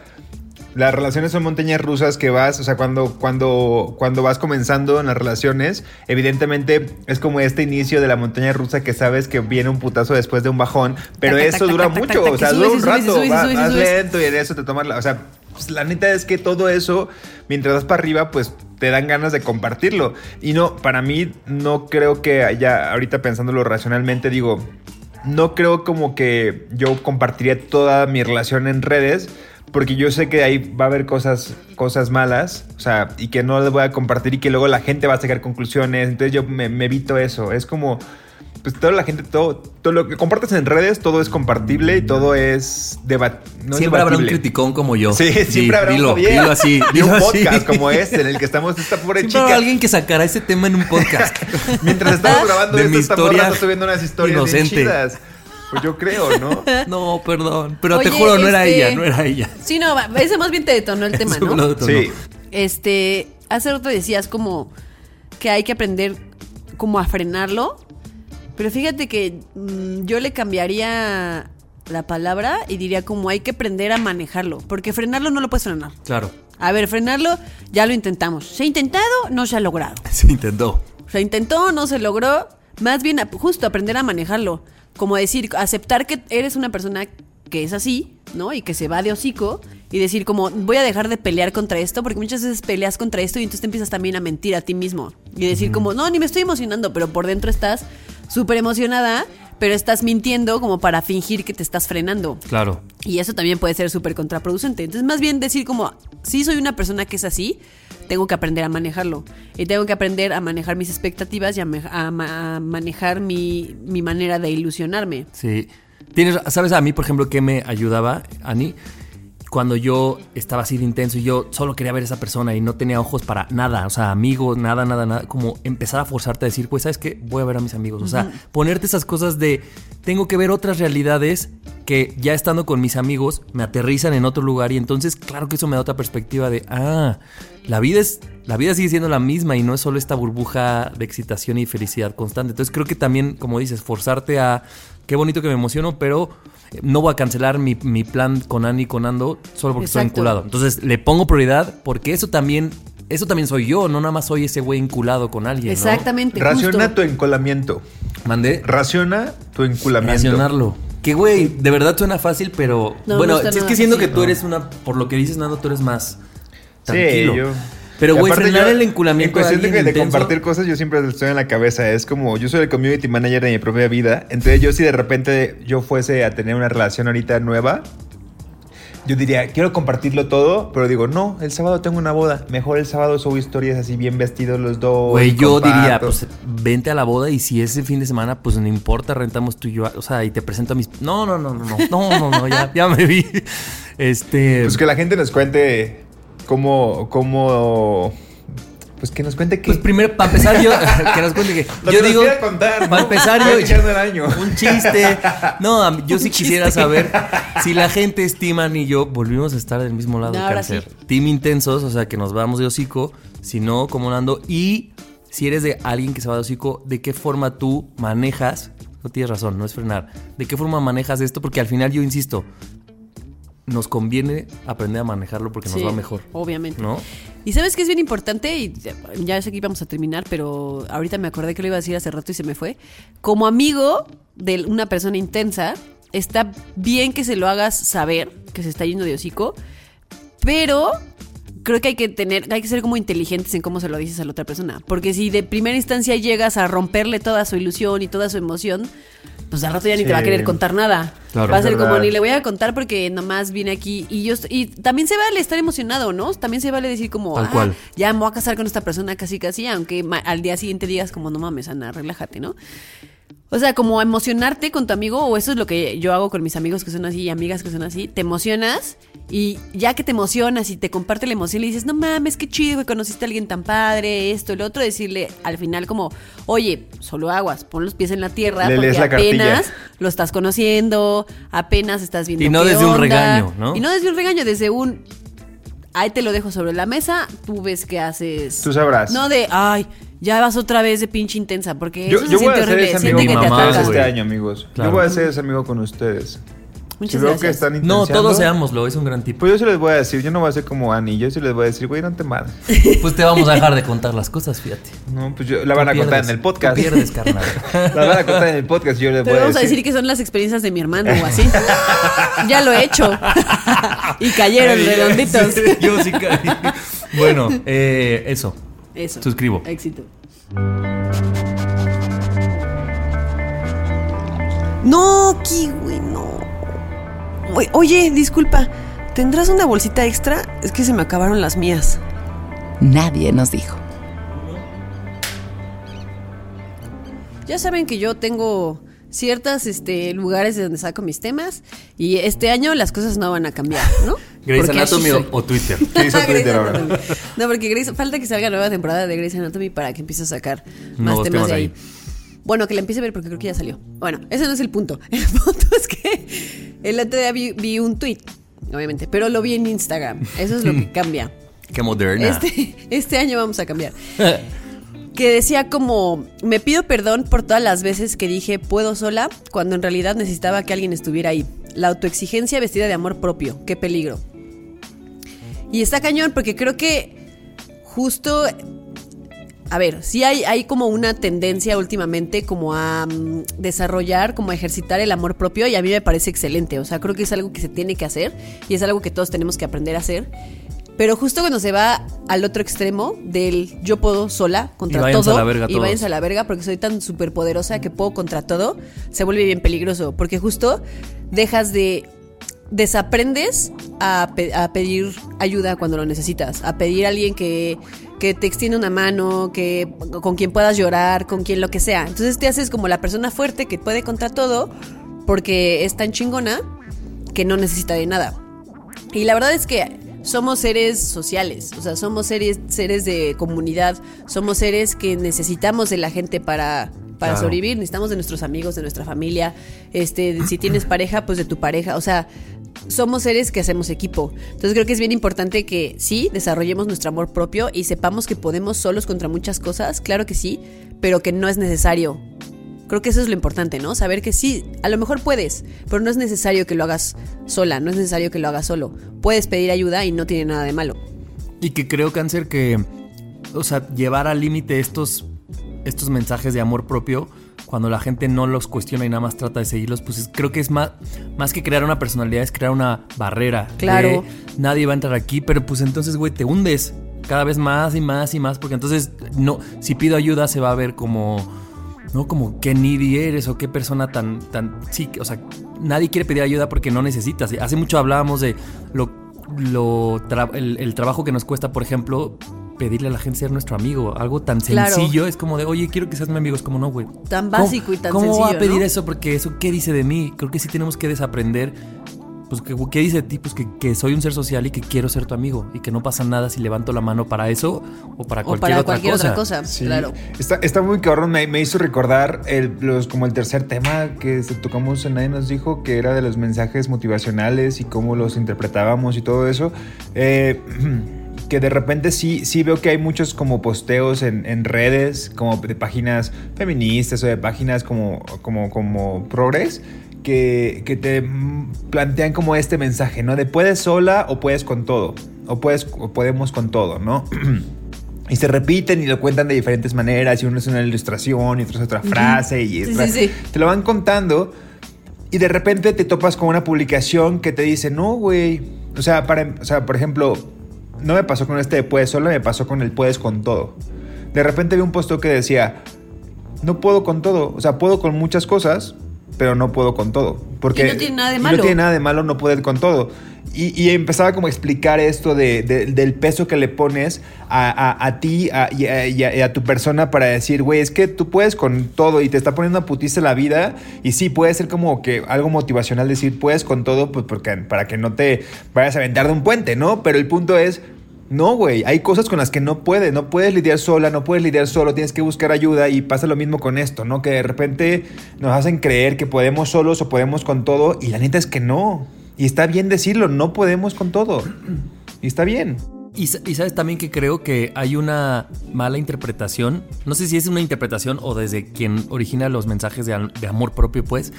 Las relaciones son montañas rusas que vas, o sea, cuando, cuando, cuando vas comenzando en las relaciones, evidentemente es como este inicio de la montaña rusa que sabes que viene un putazo después de un bajón, pero eso dura mucho, o sea, dura un rato, vas lento y en eso te tomas la, o sea, pues, la neta es que todo eso, mientras vas para arriba, pues te dan ganas de compartirlo. Y no, para mí no creo que haya, ahorita pensándolo racionalmente, digo, no creo como que yo compartiría toda mi relación en redes, porque yo sé que ahí va a haber cosas, cosas malas, o sea, y que no les voy a compartir y que luego la gente va a sacar conclusiones, entonces yo me evito eso, es como, pues toda la gente, todo, todo lo que compartes en redes, todo es compartible y todo es debatible. siempre habrá un criticón como yo. Sí, siempre habrá dilo, un dilo así. Y dilo un así. podcast como este, en el que estamos esta pobre Siempre chica. habrá alguien que sacará ese tema en un podcast. Mientras estamos grabando De esto, mi historia está subiendo unas historias inocente. bien chidas. Pues yo creo, ¿no? No, perdón. Pero te juro, no era este- ella, no era ella. Sí, no, va- ese más bien te detonó el tema, Eso ¿no? Sí. Este, hace rato decías como que hay que aprender como a frenarlo, pero fíjate que mm, yo le cambiaría la palabra y diría como hay que aprender a manejarlo, porque frenarlo no lo puedes frenar. Claro. A ver, frenarlo ya lo intentamos. Se ha intentado, no se ha logrado. Se intentó. Se intentó, no se logró. Más bien, justo aprender a manejarlo. Como decir, aceptar que eres una persona que es así, ¿no? Y que se va de hocico. Y decir, como, voy a dejar de pelear contra esto. Porque muchas veces peleas contra esto y entonces te empiezas también a mentir a ti mismo. Y decir, como, no, ni me estoy emocionando. Pero por dentro estás súper emocionada. Pero estás mintiendo como para fingir que te estás frenando. Claro. Y eso también puede ser súper contraproducente. Entonces, más bien decir como, si soy una persona que es así, tengo que aprender a manejarlo. Y tengo que aprender a manejar mis expectativas y a, me- a ma- a manejar mi, mi manera de ilusionarme. Sí. Tienes, ¿sabes a mí, por ejemplo, qué me ayudaba, Ani? Cuando yo estaba así de intenso y yo solo quería ver a esa persona y no tenía ojos para nada, o sea, amigos, nada, nada, nada, como empezar a forzarte a decir, pues, ¿sabes qué? Voy a ver a mis amigos. O sea, ponerte esas cosas de, tengo que ver otras realidades que ya estando con mis amigos me aterrizan en otro lugar y entonces, claro que eso me da otra perspectiva de, ah, la vida es, la vida sigue siendo la misma y no es solo esta burbuja de excitación y felicidad constante. Entonces creo que también, como dices, forzarte a, qué bonito que me emociono, pero eh, no voy a cancelar mi, mi plan con Ani y con Ando solo porque estoy enculado. Entonces le pongo prioridad porque eso también, eso también soy yo, no nada más soy ese güey enculado con alguien. ¿no? Exactamente. Raciona justo. tu enculamiento. Mandé Raciona tu enculamiento. racionarlo. Que güey, de verdad suena fácil, pero No, bueno, no si es que siento que fácil. tú eres una, por lo que dices Nando, tú eres más Sí, tranquilo. yo. Pero güey, frenar el enculamiento En cuestión de, compartir cosas, yo siempre estoy en la cabeza. Es como, yo soy el community manager de mi propia vida. Entonces, yo si de repente yo fuese a tener una relación ahorita nueva, yo diría, quiero compartirlo todo, pero digo, no, el sábado tengo una boda. Mejor el sábado subo historias así bien vestidos los dos. Güey, yo diría, pues vente a la boda y si es el fin de semana, pues no importa, rentamos tú y yo, o sea, y te presento a mis... No, no, no, no, no, no, no, no, ya, ya me vi. Este... Pues que la gente nos cuente cómo, cómo... Pues que nos cuente que... Pues primero, para empezar, yo, que nos cuente que. Lo yo que nos digo. quiera contar, ¿no? Para empezar, yo. el año. Un chiste. No, yo sí quisiera saber si la gente estima y yo volvimos a estar del mismo lado. No, cáncer. sí. Team intensos, o sea, que nos vamos de hocico. Si no, como Nando. Y si eres de alguien que se va de hocico, ¿de qué forma tú manejas? No tienes razón, no es frenar. ¿De qué forma manejas esto? Porque al final yo insisto. Nos conviene aprender a manejarlo porque nos va mejor. Obviamente. ¿No? Y sabes que es bien importante, y ya sé que íbamos a terminar, pero ahorita me acordé que lo iba a decir hace rato y se me fue. Como amigo de una persona intensa, está bien que se lo hagas saber que se está yendo de hocico, pero creo que hay que tener, hay que ser como inteligentes en cómo se lo dices a la otra persona. Porque si de primera instancia llegas a romperle toda su ilusión y toda su emoción, pues al rato ya ni Sí. te va a querer contar nada. Claro. va a ser como ni le voy a contar porque nomás vine aquí y yo est- y también se vale estar emocionado, ¿no? También se vale decir como, Tal "Ah, cual. ya me voy a casar con esta persona casi casi, aunque al día siguiente digas como, no mames, Ana, relájate, ¿no? O sea, como emocionarte con tu amigo, o eso es lo que yo hago con mis amigos que son así y amigas que son así, te emocionas y ya que te emocionas y te comparte la emoción, le dices, no mames, qué chido que conociste a alguien tan padre, esto, lo otro, decirle al final como, oye, solo aguas, pon los pies en la tierra, Le porque lees la cartilla. apenas lo estás conociendo, apenas estás viendo Y no qué desde un regaño, ¿no? Y no desde un regaño, desde un... Ahí te lo dejo sobre la mesa, tú ves qué haces. Tú sabrás. No de, ay, ya vas otra vez de pinche intensa, porque Yo, eso se yo voy siente a ser horrible. ese Siente amigo que te mamá, atacan. este año, amigos. Claro. Yo voy a ser ese amigo con ustedes. Muchas si veo gracias. que están No, todos seámoslo, es un gran tipo. Pues yo sí les voy a decir, yo no voy a ser como Annie, yo sí les voy a decir, güey, no te mames. Pues te vamos a dejar de contar las cosas, fíjate. No, pues yo, la van a contar en el podcast. pierdes, carnal. la van a contar en el podcast y yo les Pero voy a vamos a decir. decir que son las experiencias de mi hermano o así. ya lo he hecho. y cayeron Ay, redonditos. sí, yo sí caí. Bueno, eh, eso. Eso. Suscribo. Éxito. No, Kiwi, no. Oye, Oye, disculpa. ¿Tendrás una bolsita extra? Es que se me acabaron las mías. Nadie nos dijo. Ya saben que yo tengo ciertos este, lugares de donde saco mis temas y este año las cosas no van a cambiar, ¿no? Grey's Anatomy o, o Twitter. ¿Qué hizo Twitter ahora? No, porque Grey's- falta que salga nueva temporada de Grey's Anatomy para que empiece a sacar más temas, temas de ahí. ahí. Bueno, que la empiece a ver porque creo que ya salió. Bueno, ese no es el punto. El punto es que el otro día vi, vi un tweet, obviamente, pero lo vi en Instagram. Eso es lo que cambia. Qué moderna. Este, este año vamos a cambiar. Que decía como, me pido perdón por todas las veces que dije puedo sola, cuando en realidad necesitaba que alguien estuviera ahí. La autoexigencia vestida de amor propio, qué peligro. Y está cañón porque creo que justo, a ver, sí hay, hay como una tendencia últimamente como a mm, desarrollar, como a ejercitar el amor propio y a mí me parece excelente. O sea, creo que es algo que se tiene que hacer y es algo que todos tenemos que aprender a hacer. Pero justo cuando se va al otro extremo del yo puedo sola contra Y todo a la verga y váyanse a la verga porque soy tan súper poderosa que puedo contra todo, se vuelve bien peligroso. Porque justo dejas de. desaprendes a, pe- a pedir ayuda cuando lo necesitas, a pedir a alguien que, que te extienda una mano, que con quien puedas llorar, con quien lo que sea. Entonces te haces como la persona fuerte que puede contra todo porque es tan chingona que no necesita de nada. Y la verdad es que somos seres sociales, o sea, somos seres, seres de comunidad, somos seres que necesitamos de la gente para, para Claro. sobrevivir, necesitamos de nuestros amigos, de nuestra familia, este, si tienes pareja, pues de tu pareja, o sea, somos seres que hacemos equipo. Entonces creo que es bien importante que sí, desarrollemos nuestro amor propio y sepamos que podemos solos contra muchas cosas, claro que sí, pero que no es necesario. Creo que eso es lo importante, ¿no? Saber que sí, a lo mejor puedes, pero no es necesario que lo hagas sola, no es necesario que lo hagas solo. Puedes pedir ayuda y no tiene nada de malo. Y que creo, Cáncer, que, o sea, llevar al límite estos, estos mensajes de amor propio, cuando la gente no los cuestiona y nada más trata de seguirlos, pues es- creo que es más, más que crear una personalidad, es crear una barrera. Claro. nadie va a entrar aquí, pero pues entonces, güey, te hundes cada vez más y más y más, porque entonces, no, si pido ayuda se va a ver como... ¿no? Como qué needy eres o qué persona tan, tan, sí, o sea, nadie quiere pedir ayuda porque no necesitas. Hace mucho hablábamos de lo, lo tra- el, el trabajo que nos cuesta, por ejemplo, pedirle a la gente ser nuestro amigo. Algo tan Claro. sencillo es como de, oye, quiero que seas mi amigo. Es como, no, güey. Tan ¿Cómo- básico y tan ¿Cómo sencillo, va a pedir ¿no? eso? Porque eso, ¿qué dice de mí? Creo que sí tenemos que desaprender. Pues, ¿qué, qué dice de ti? Pues que, que soy un ser social y que quiero ser tu amigo. Y que no pasa nada si levanto la mano para eso o para O cualquier, para otra, cualquier cosa. otra cosa, Sí. claro. Está, está muy cabrón, me, me hizo recordar el, los, como el tercer tema que se tocamos en Nadie nos dijo, que era de los mensajes motivacionales y cómo los interpretábamos y todo eso. Eh, que de repente sí, sí veo que hay muchos como posteos en, en redes, como de páginas feministas o de páginas como, como, como progres. Que, que te plantean como este mensaje, ¿no? De puedes sola o puedes con todo. O, puedes, o podemos con todo, ¿no? Y se repiten y lo cuentan de diferentes maneras. Y uno es una ilustración y otro es otra frase. Y Sí, otra- sí, sí. te lo van contando. Y de repente te topas con una publicación que te dice, no, güey. O sea, para, o sea, por ejemplo, no me pasó con este de puedes solo, me pasó con el puedes con todo. De repente vi un posteo que decía, no puedo con todo. O sea, puedo con muchas cosas, pero no puedo con todo. Porque Y no tiene nada de malo. No tiene nada de malo no poder con todo. Y, y empezaba como a explicar esto de, de- del peso que le pones a, a- a ti a- y, a, y a- a tu persona para decir, güey, es que tú puedes con todo y te está poniendo una putiza la vida. Y sí, puede ser como que algo motivacional decir, puedes con todo, pues porque, para que no te vayas a aventar de un puente, ¿no? Pero el punto es, no, güey, hay cosas con las que no puedes, no puedes lidiar sola, no puedes lidiar solo, tienes que buscar ayuda y pasa lo mismo con esto, ¿no? Que de repente nos hacen creer que podemos solos o podemos con todo y la neta es que no. Y está bien decirlo, no podemos con todo. Y está bien. Y, sa- y sabes también que creo que hay una mala interpretación, no sé si es una interpretación o desde quien origina los mensajes de, amor propio, pues,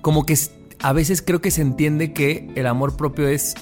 como que a veces creo que se entiende que el amor propio es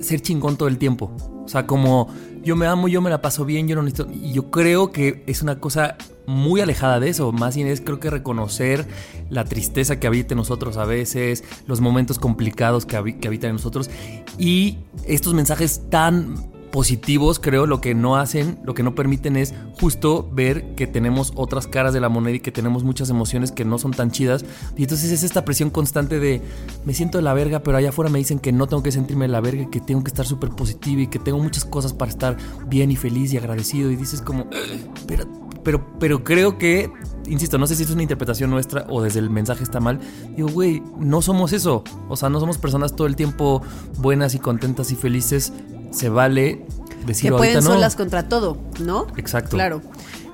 ser chingón todo el tiempo. O sea, como yo me amo, yo me la paso bien, yo no necesito... Y yo creo que es una cosa muy alejada de eso. Más bien es creo que reconocer la tristeza que habita en nosotros a veces, los momentos complicados que, habi- que habitan en nosotros. Y estos mensajes tan positivos, creo, lo que no hacen, lo que no permiten es justo ver que tenemos otras caras de la moneda y que tenemos muchas emociones que no son tan chidas. Y entonces es esta presión constante de me siento de la verga, pero allá afuera me dicen que no tengo que sentirme de la verga, que tengo que estar súper positivo y que tengo muchas cosas para estar bien y feliz y agradecido. Y dices como, pero, pero, pero creo que, insisto, no sé si es una interpretación nuestra o desde el mensaje está mal. Digo, güey, no somos eso. O sea, no somos personas todo el tiempo buenas y contentas y felices. Se vale decir que pueden ahorita no. solas contra todo, ¿no? Exacto. Claro.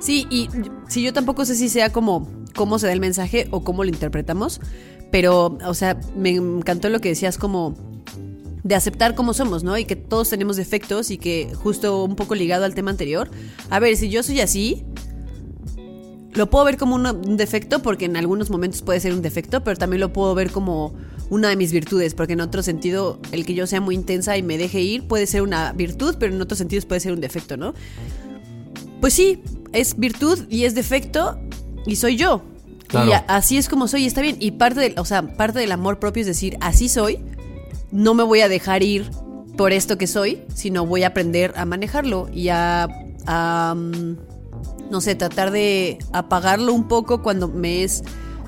Sí, y si yo tampoco sé si sea como cómo se da el mensaje o cómo lo interpretamos, pero, o sea, me encantó lo que decías como de aceptar cómo somos, ¿no? Y que todos tenemos defectos y que justo un poco ligado al tema anterior, a ver, si yo soy así, lo puedo ver como un defecto porque en algunos momentos puede ser un defecto, pero también lo puedo ver como una de mis virtudes, porque en otro sentido el que yo sea muy intensa y me deje ir puede ser una virtud, pero en otros sentidos puede ser un defecto, ¿no? Pues sí, es virtud y es defecto y soy yo. Claro. Y a- así es como soy y está bien. Y parte del, o sea, parte del amor propio es decir, así soy, no me voy a dejar ir por esto que soy, sino voy a aprender a manejarlo y a, a, mm, no sé, tratar de apagarlo un poco cuando me es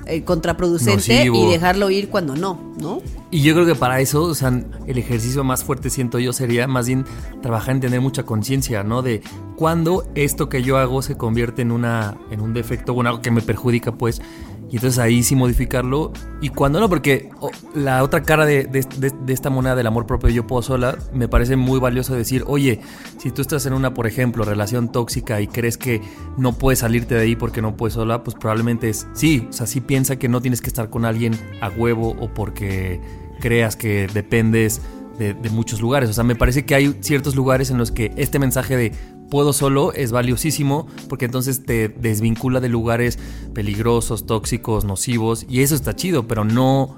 eh, contraproducente Nocivo. y dejarlo ir cuando no, ¿no? Y yo creo que para eso, o sea, el ejercicio más fuerte siento yo sería más bien trabajar en tener mucha conciencia, ¿no? De cuándo esto que yo hago se convierte en una en un defecto o en algo que me perjudica, pues. Y entonces ahí sí modificarlo. Y cuando no, porque oh, la otra cara de, de- de- esta moneda del amor propio yo puedo sola, me parece muy valioso decir, oye, si tú estás en una, por ejemplo, relación tóxica y crees que no puedes salirte de ahí porque no puedes sola, pues probablemente es, sí, o sea, sí piensa que no tienes que estar con alguien a huevo o porque creas que dependes de, de muchos lugares. O sea, me parece que hay ciertos lugares en los que este mensaje de puedo solo es valiosísimo porque entonces te desvincula de lugares peligrosos, tóxicos, nocivos y eso está chido, pero no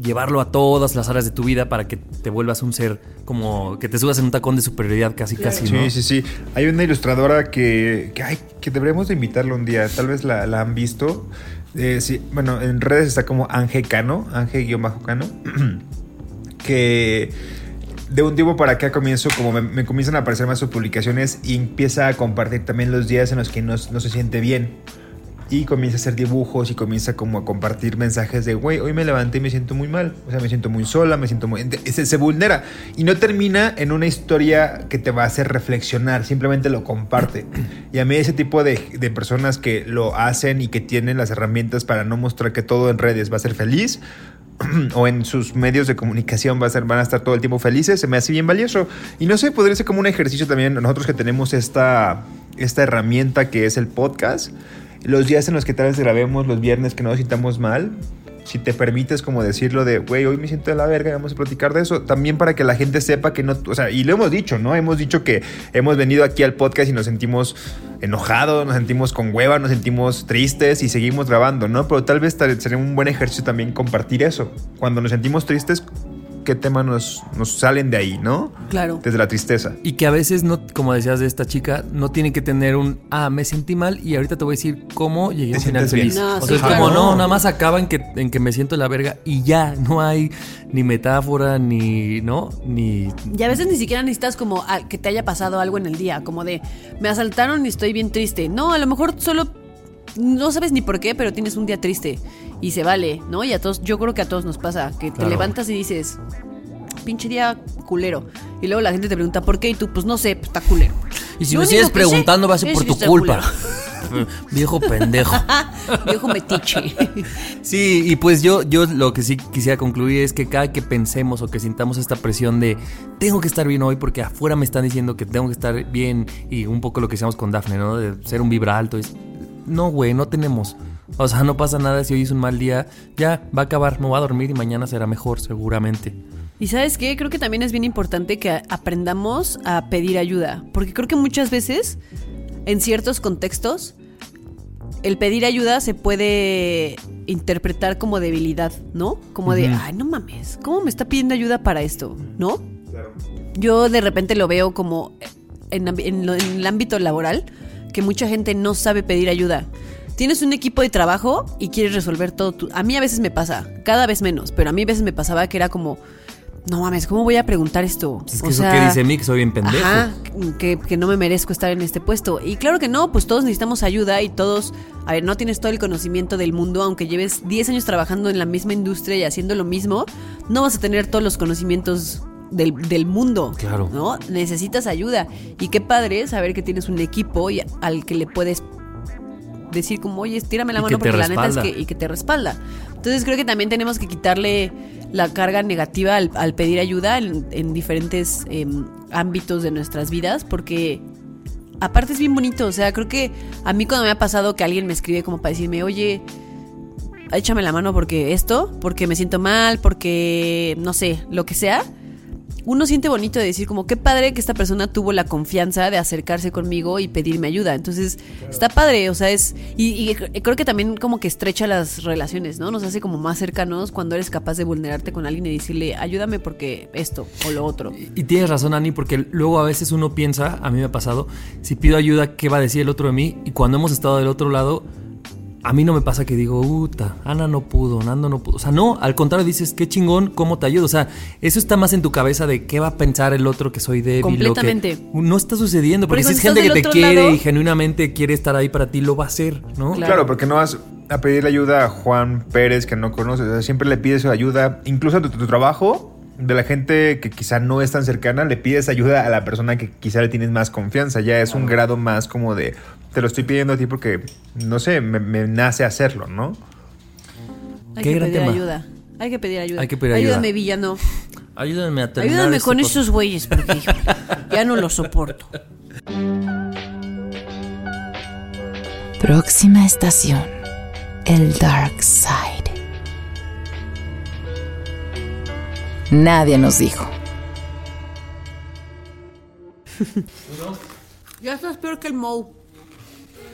llevarlo a todas las áreas de tu vida para que te vuelvas un ser como que te subas en un tacón de superioridad casi casi, Sí, ¿no? sí, sí. Hay una ilustradora que, que, ay, que deberíamos de invitarla un día. Tal vez la, la han visto. Eh, sí, bueno, en redes está como Ángel Cano, Ángel-Cano, que de un tiempo para acá comienzo, como me, me comienzan a aparecer más sus publicaciones y empieza a compartir también los días en los que no, no se siente bien. Y comienza a hacer dibujos y comienza como a compartir mensajes de, güey, hoy me levanté y me siento muy mal. O sea, me siento muy sola, me siento muy... Se, se vulnera. Y no termina en una historia que te va a hacer reflexionar, simplemente lo comparte. Y a mí ese tipo de, de personas que lo hacen y que tienen las herramientas para no mostrar que todo en redes va a ser feliz, o en sus medios de comunicación va a ser, van a estar todo el tiempo felices, se me hace bien valioso. Y no sé, podría ser como un ejercicio también, nosotros que tenemos esta, esta herramienta que es el podcast, los días en los que tal vez grabemos, los viernes que no nos sintamos mal, si te permites como decirlo de, güey, hoy me siento de la verga, vamos a platicar de eso, también para que la gente sepa que no, o sea, y lo hemos dicho, ¿no? Hemos dicho que hemos venido aquí al podcast y nos sentimos enojados, nos sentimos con hueva, nos sentimos tristes y seguimos grabando, ¿no? Pero tal vez sería un buen ejercicio también compartir eso. Cuando nos sentimos tristes, ¿qué temas nos, nos salen de ahí, ¿no? Claro. Desde la tristeza. Y que a veces, no, como decías de esta chica, no tiene que tener un, ah, me sentí mal y ahorita te voy a decir cómo llegué a un final feliz. No, o sí, sea, es claro. como, no, No. nada más acaba en que, en que me siento la verga y ya, no hay ni metáfora, ni, ¿no? Ni... Y a veces ni siquiera necesitas como a- que te haya pasado algo en el día, como de me asaltaron y estoy bien triste. No, a lo mejor solo no sabes ni por qué, pero tienes un día triste y se vale, ¿no? Y a todos, yo creo que a todos nos pasa, que te Claro. levantas y dices, pinche día culero. Y luego la gente te pregunta por qué y tú, pues no sé, pues, está culero. Y si Lo me sigues que sé preguntando va a ser por tu culpa. Viejo pendejo. Viejo metiche. Sí, y pues yo, yo lo que sí quisiera concluir es que cada que pensemos o que sintamos esta presión de tengo que estar bien hoy porque afuera me están diciendo que tengo que estar bien y un poco lo que decíamos con Dafne, ¿no? De ser un vibra alto. Es, no, güey, no tenemos. O sea, no pasa nada si hoy es un mal día. Ya, va a acabar, me voy a dormir y mañana será mejor, seguramente. Y sabes qué, creo que también es bien importante que aprendamos a pedir ayuda, porque creo que muchas veces, en ciertos contextos, el pedir ayuda se puede interpretar como debilidad, ¿no? Como de, ay, no mames, ¿cómo me está pidiendo ayuda para esto? ¿No? Yo de repente lo veo como en, ambi- en lo- en el ámbito laboral, que mucha gente no sabe pedir ayuda. Tienes un equipo de trabajo y quieres resolver todo. tú. A mí a veces me pasa, cada vez menos, pero a mí a veces me pasaba que era como, no mames, ¿cómo voy a preguntar esto? Es que eso que dice mí, que soy bien pendejo. Ajá, que, que no me merezco estar en este puesto. Y claro que no, pues todos necesitamos ayuda y todos, a ver, no tienes todo el conocimiento del mundo, aunque lleves 10 años trabajando en la misma industria y haciendo lo mismo, no vas a tener todos los conocimientos del, del mundo. Claro. ¿No? Necesitas ayuda. Y qué padre saber que tienes un equipo y al que le puedes decir como, oye, tírame la Y mano porque la neta es que, y que te respalda. Entonces creo que también tenemos que quitarle la carga negativa al, al pedir ayuda en, en diferentes em, ámbitos de nuestras vidas, porque aparte es bien bonito, o sea, creo que a mí cuando me ha pasado que alguien me escribe como para decirme, oye, échame la mano porque esto, porque me siento mal, porque no sé, lo que sea. Uno siente bonito de decir como qué padre que esta persona tuvo la confianza de acercarse conmigo y pedirme ayuda. Entonces, está padre, o sea, es y, y creo que también como que estrecha las relaciones, ¿no? Nos hace como más cercanos cuando eres capaz de vulnerarte con alguien y decirle, "Ayúdame porque esto o lo otro." Y tienes razón, Ani, porque luego a veces uno piensa, a mí me ha pasado, si pido ayuda, ¿qué va a decir el otro de mí? Y cuando hemos estado del otro lado, a mí no me pasa que digo, puta, Ana no pudo, Nando no pudo. O sea, no, al contrario dices, qué chingón, cómo te ayudo. O sea, eso está más en tu cabeza de qué va a pensar el otro que soy débil. Completamente. O que no está sucediendo, porque Porque si es gente que te quiere lado- y genuinamente quiere estar ahí para ti, lo va a hacer, ¿no? Claro. Claro, porque no vas a pedirle ayuda a Juan Pérez que no conoces. O sea, siempre le pides ayuda, incluso tu, tu trabajo, de la gente que quizá no es tan cercana, le pides ayuda a la persona que quizá le tienes más confianza. Ya es un grado más como de, te lo estoy pidiendo a ti porque, no sé, me, me nace hacerlo, ¿no? Hay Qué que gran pedir tema. ayuda. Hay que pedir ayuda. Hay que pedir ayuda. Ayúdame, villano. Ayúdame a terminar Ayúdame este con esos güeyes porque ya no los soporto. Próxima estación. El Dark Side. Nadie nos dijo. Ya estás peor que el Moe.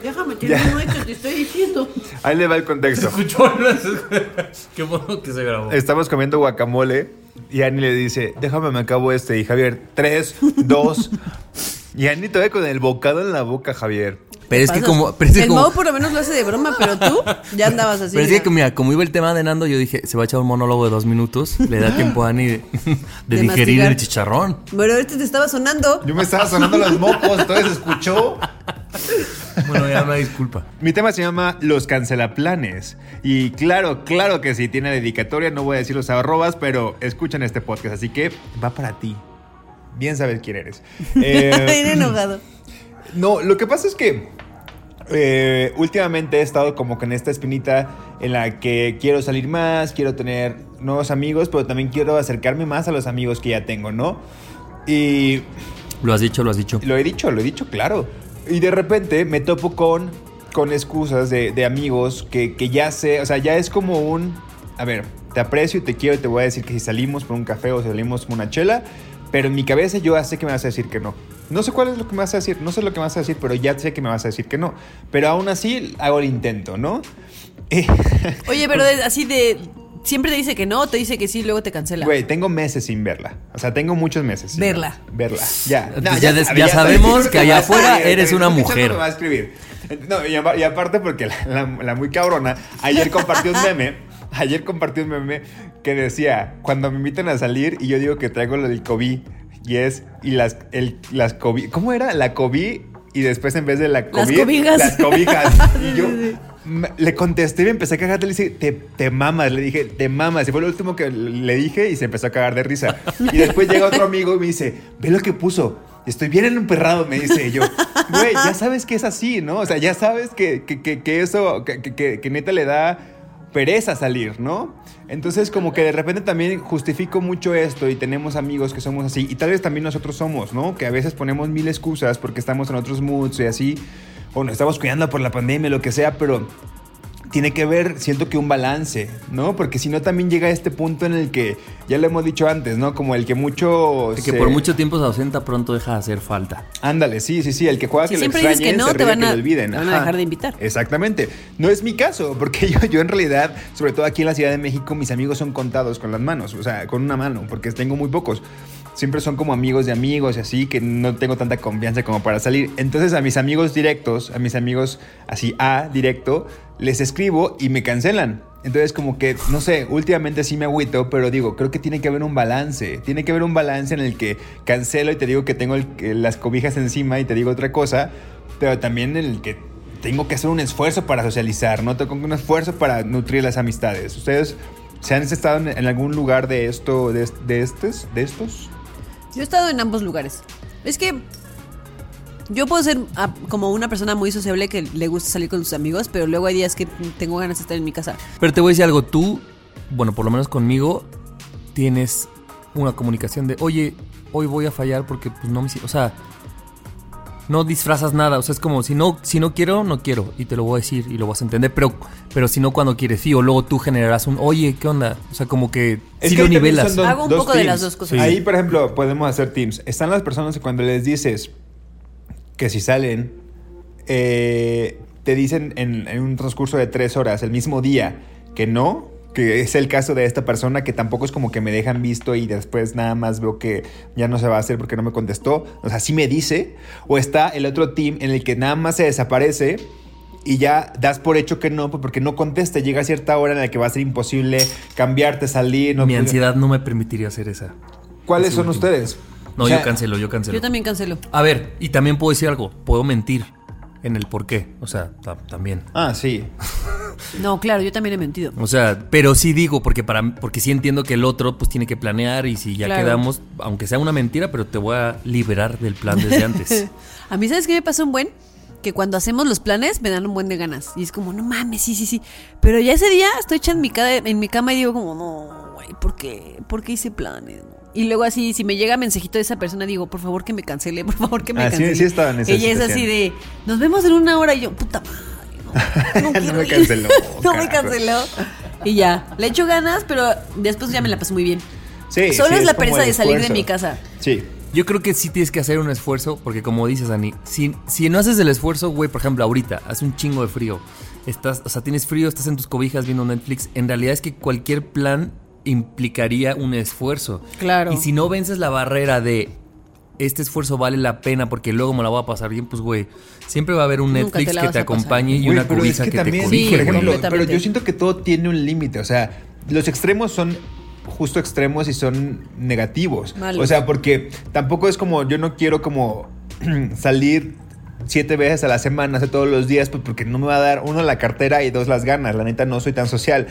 Déjame terminar que te estoy diciendo. Ahí le va el contexto. Qué bueno que se grabó. Estamos comiendo guacamole y Ani le dice, déjame me acabo este. Y Javier, tres, dos. y Ani todavía con el bocado en la boca, Javier. Pero es que como... Pero es que el como- por lo menos lo hace de broma, pero tú ya andabas así. Pero es que, mira. como iba el tema de Nando, yo dije, se va a echar un monólogo de dos minutos, le da tiempo a Ani de, de De digerir mastigar. el chicharrón. Bueno, ahorita te estaba sonando. Yo me estaba sonando los mocos, entonces se escuchó. Bueno, ya una disculpa. Mi tema se llama Los cancelaplanes. Y claro, claro que sí, tiene dedicatoria, no voy a decir los arrobas, pero escuchan este podcast, así que va para ti. Bien sabes quién eres. Eh, enojado. No, lo que pasa es que eh, últimamente he estado como que en esta espinita en la que quiero salir más, quiero tener nuevos amigos, pero también quiero acercarme más a los amigos que ya tengo, ¿no? Y Lo has dicho, lo has dicho. lo he dicho, lo he dicho, claro. Y de repente me topo con, con excusas de, de amigos que, que ya sé, o sea, ya es como un, a ver, te aprecio y te quiero y te voy a decir que si salimos por un café o salimos por una chela, pero en mi cabeza yo ya sé que me vas a decir que no. No sé cuál es lo que me vas a decir, no sé lo que me vas a decir, pero ya sé que me vas a decir que no. Pero aún así hago el intento, ¿no? Oye, pero así de. Siempre te dice que no, te dice que sí, luego te cancela. Güey, tengo meses sin verla. O sea, tengo muchos meses. sin Verla. Verla. Ya. Ya sabemos que allá afuera eres una mujer. Me va a escribir. No, y, apa- y aparte porque la, la- la muy cabrona, ayer compartió un meme, ayer compartió un meme que decía, cuando me invitan a salir y yo digo que traigo lo del COVID, y es, y las, el, las COVID, ¿cómo era? La COVID y después en vez de la Las cobijas. las cobijas. y yo le contesté y me empecé a cagar, le dije, te, te mamas, le dije, te mamas. Y fue lo último que le dije y se empezó a cagar de risa. Y después llega otro amigo y me dice, ve lo que puso. Estoy bien emperrado, me dice Y yo. Güey, ya sabes que es así, ¿no? O sea, ya sabes que, que, que- que eso, que- que neta le da pereza salir, ¿no? Entonces como que de repente también justifico mucho esto y tenemos amigos que somos así y tal vez también nosotros somos, ¿no? Que a veces ponemos mil excusas porque estamos en otros moods y así, o nos estamos cuidando por la pandemia, lo que sea, pero tiene que ver, siento que un balance, ¿no? Porque si no también llega a este punto en el que, ya lo hemos dicho antes, ¿no? Como el que mucho... Que se- por mucho tiempo se ausenta, pronto deja de hacer falta. Ándale, sí, sí, sí, el que juega Si que siempre lo dices que extrañen, no, se te van que a- lo olviden. te van a dejar de invitar. Exactamente. No es mi caso, porque yo, yo en realidad, sobre todo aquí en la Ciudad de México, mis amigos son contados con las manos, o sea, con una mano, porque tengo muy pocos. Siempre son como amigos de amigos y así, que no tengo tanta confianza como para salir. Entonces a mis amigos directos, a mis amigos así A directo, les escribo y me cancelan. Entonces como que, no sé, últimamente sí me agüito, pero digo, creo que tiene que haber un balance. Tiene que haber un balance en el que cancelo y te digo que tengo el- las cobijas encima y te digo otra cosa, pero también en el que tengo que hacer un esfuerzo para socializar, ¿no? Tengo un esfuerzo para nutrir las amistades. ¿Ustedes se han estado en algún lugar de esto, de, de estos, de estos? Yo he estado en ambos lugares. Es que yo puedo ser ah, como una persona muy sociable que le gusta salir con sus amigos, pero luego hay días que tengo ganas de estar en mi casa. Pero te voy a decir algo, tú, bueno, por lo menos conmigo, tienes una comunicación de, oye, hoy voy a fallar porque pues no me... si-". O sea, no disfrazas nada. O sea, es como, si no, si no quiero, no quiero. Y te lo voy a decir y lo vas a entender. Pero, pero si no, cuando quieres, sí. O luego tú generarás un, oye, ¿qué onda? O sea, como que Es si que lo nivelas. Hago un dos poco de las dos cosas. Ahí, por ejemplo, podemos hacer teams. Están las personas que cuando les dices que si salen, eh, te dicen en, en un transcurso de tres horas, el mismo día, que no, que es el caso de esta persona, que tampoco es como que me dejan visto y después nada más veo que ya no se va a hacer porque no me contestó. O sea, sí me dice. O está el otro team en el que nada más se desaparece y ya das por hecho que no, pues porque no contesta. Llega a cierta hora en la que va a ser imposible cambiarte, salir. No Mi ansiedad no me permitiría hacer esa. ¿Cuáles son último. ustedes? No, O sea, yo cancelo, yo cancelo. Yo también cancelo. A ver, y también puedo decir algo. Puedo mentir en el por qué. O sea, ta- también. Ah, sí. No, claro, yo también he mentido. O sea, pero sí digo, porque para porque sí entiendo que el otro pues tiene que planear y si ya Claro. quedamos, aunque sea una mentira, pero te voy a liberar del plan desde antes. A mí, ¿sabes qué me pasa un buen? Que cuando hacemos los planes me dan un buen de ganas. Y es como, no mames, sí, sí, sí. Pero ya ese día estoy echada en mi, ca- en mi cama y digo como, no, güey, ¿por qué? ¿Por qué hice planes? Y luego así, si me llega mensajito de esa persona, digo, por favor que me cancele, por favor que me Ah, sí, cancele. sí estaba en esa Ella es así de, nos vemos en una hora y yo, puta madre. No, no, No me ir". canceló, no me canceló. Y ya, le echo ganas, pero después ya me la paso muy bien. Sí, Solo sí, es la pereza de salir de mi casa. Sí. Yo creo que sí tienes que hacer un esfuerzo, porque como dices, Dani, si, si no haces el esfuerzo, güey, por ejemplo, ahorita, hace un chingo de frío, estás, o sea, tienes frío, estás en tus cobijas viendo Netflix, en realidad es que cualquier plan implicaría un esfuerzo. Claro. Y si no vences la barrera de este esfuerzo vale la pena porque luego me la voy a pasar bien, pues, güey, siempre va a haber un Nunca Netflix te que te acompañe y Güey, una es cobija que, te también, cobije, Sí, por güey. ejemplo, pero yo siento que todo tiene un límite. O sea, los extremos son justo extremos y son negativos. Malos. O sea, porque tampoco es como, yo no quiero como salir siete veces a la semana, hacer todos los días, pues porque no me va a dar, uno, la cartera y dos, las ganas. La neta, no soy tan social.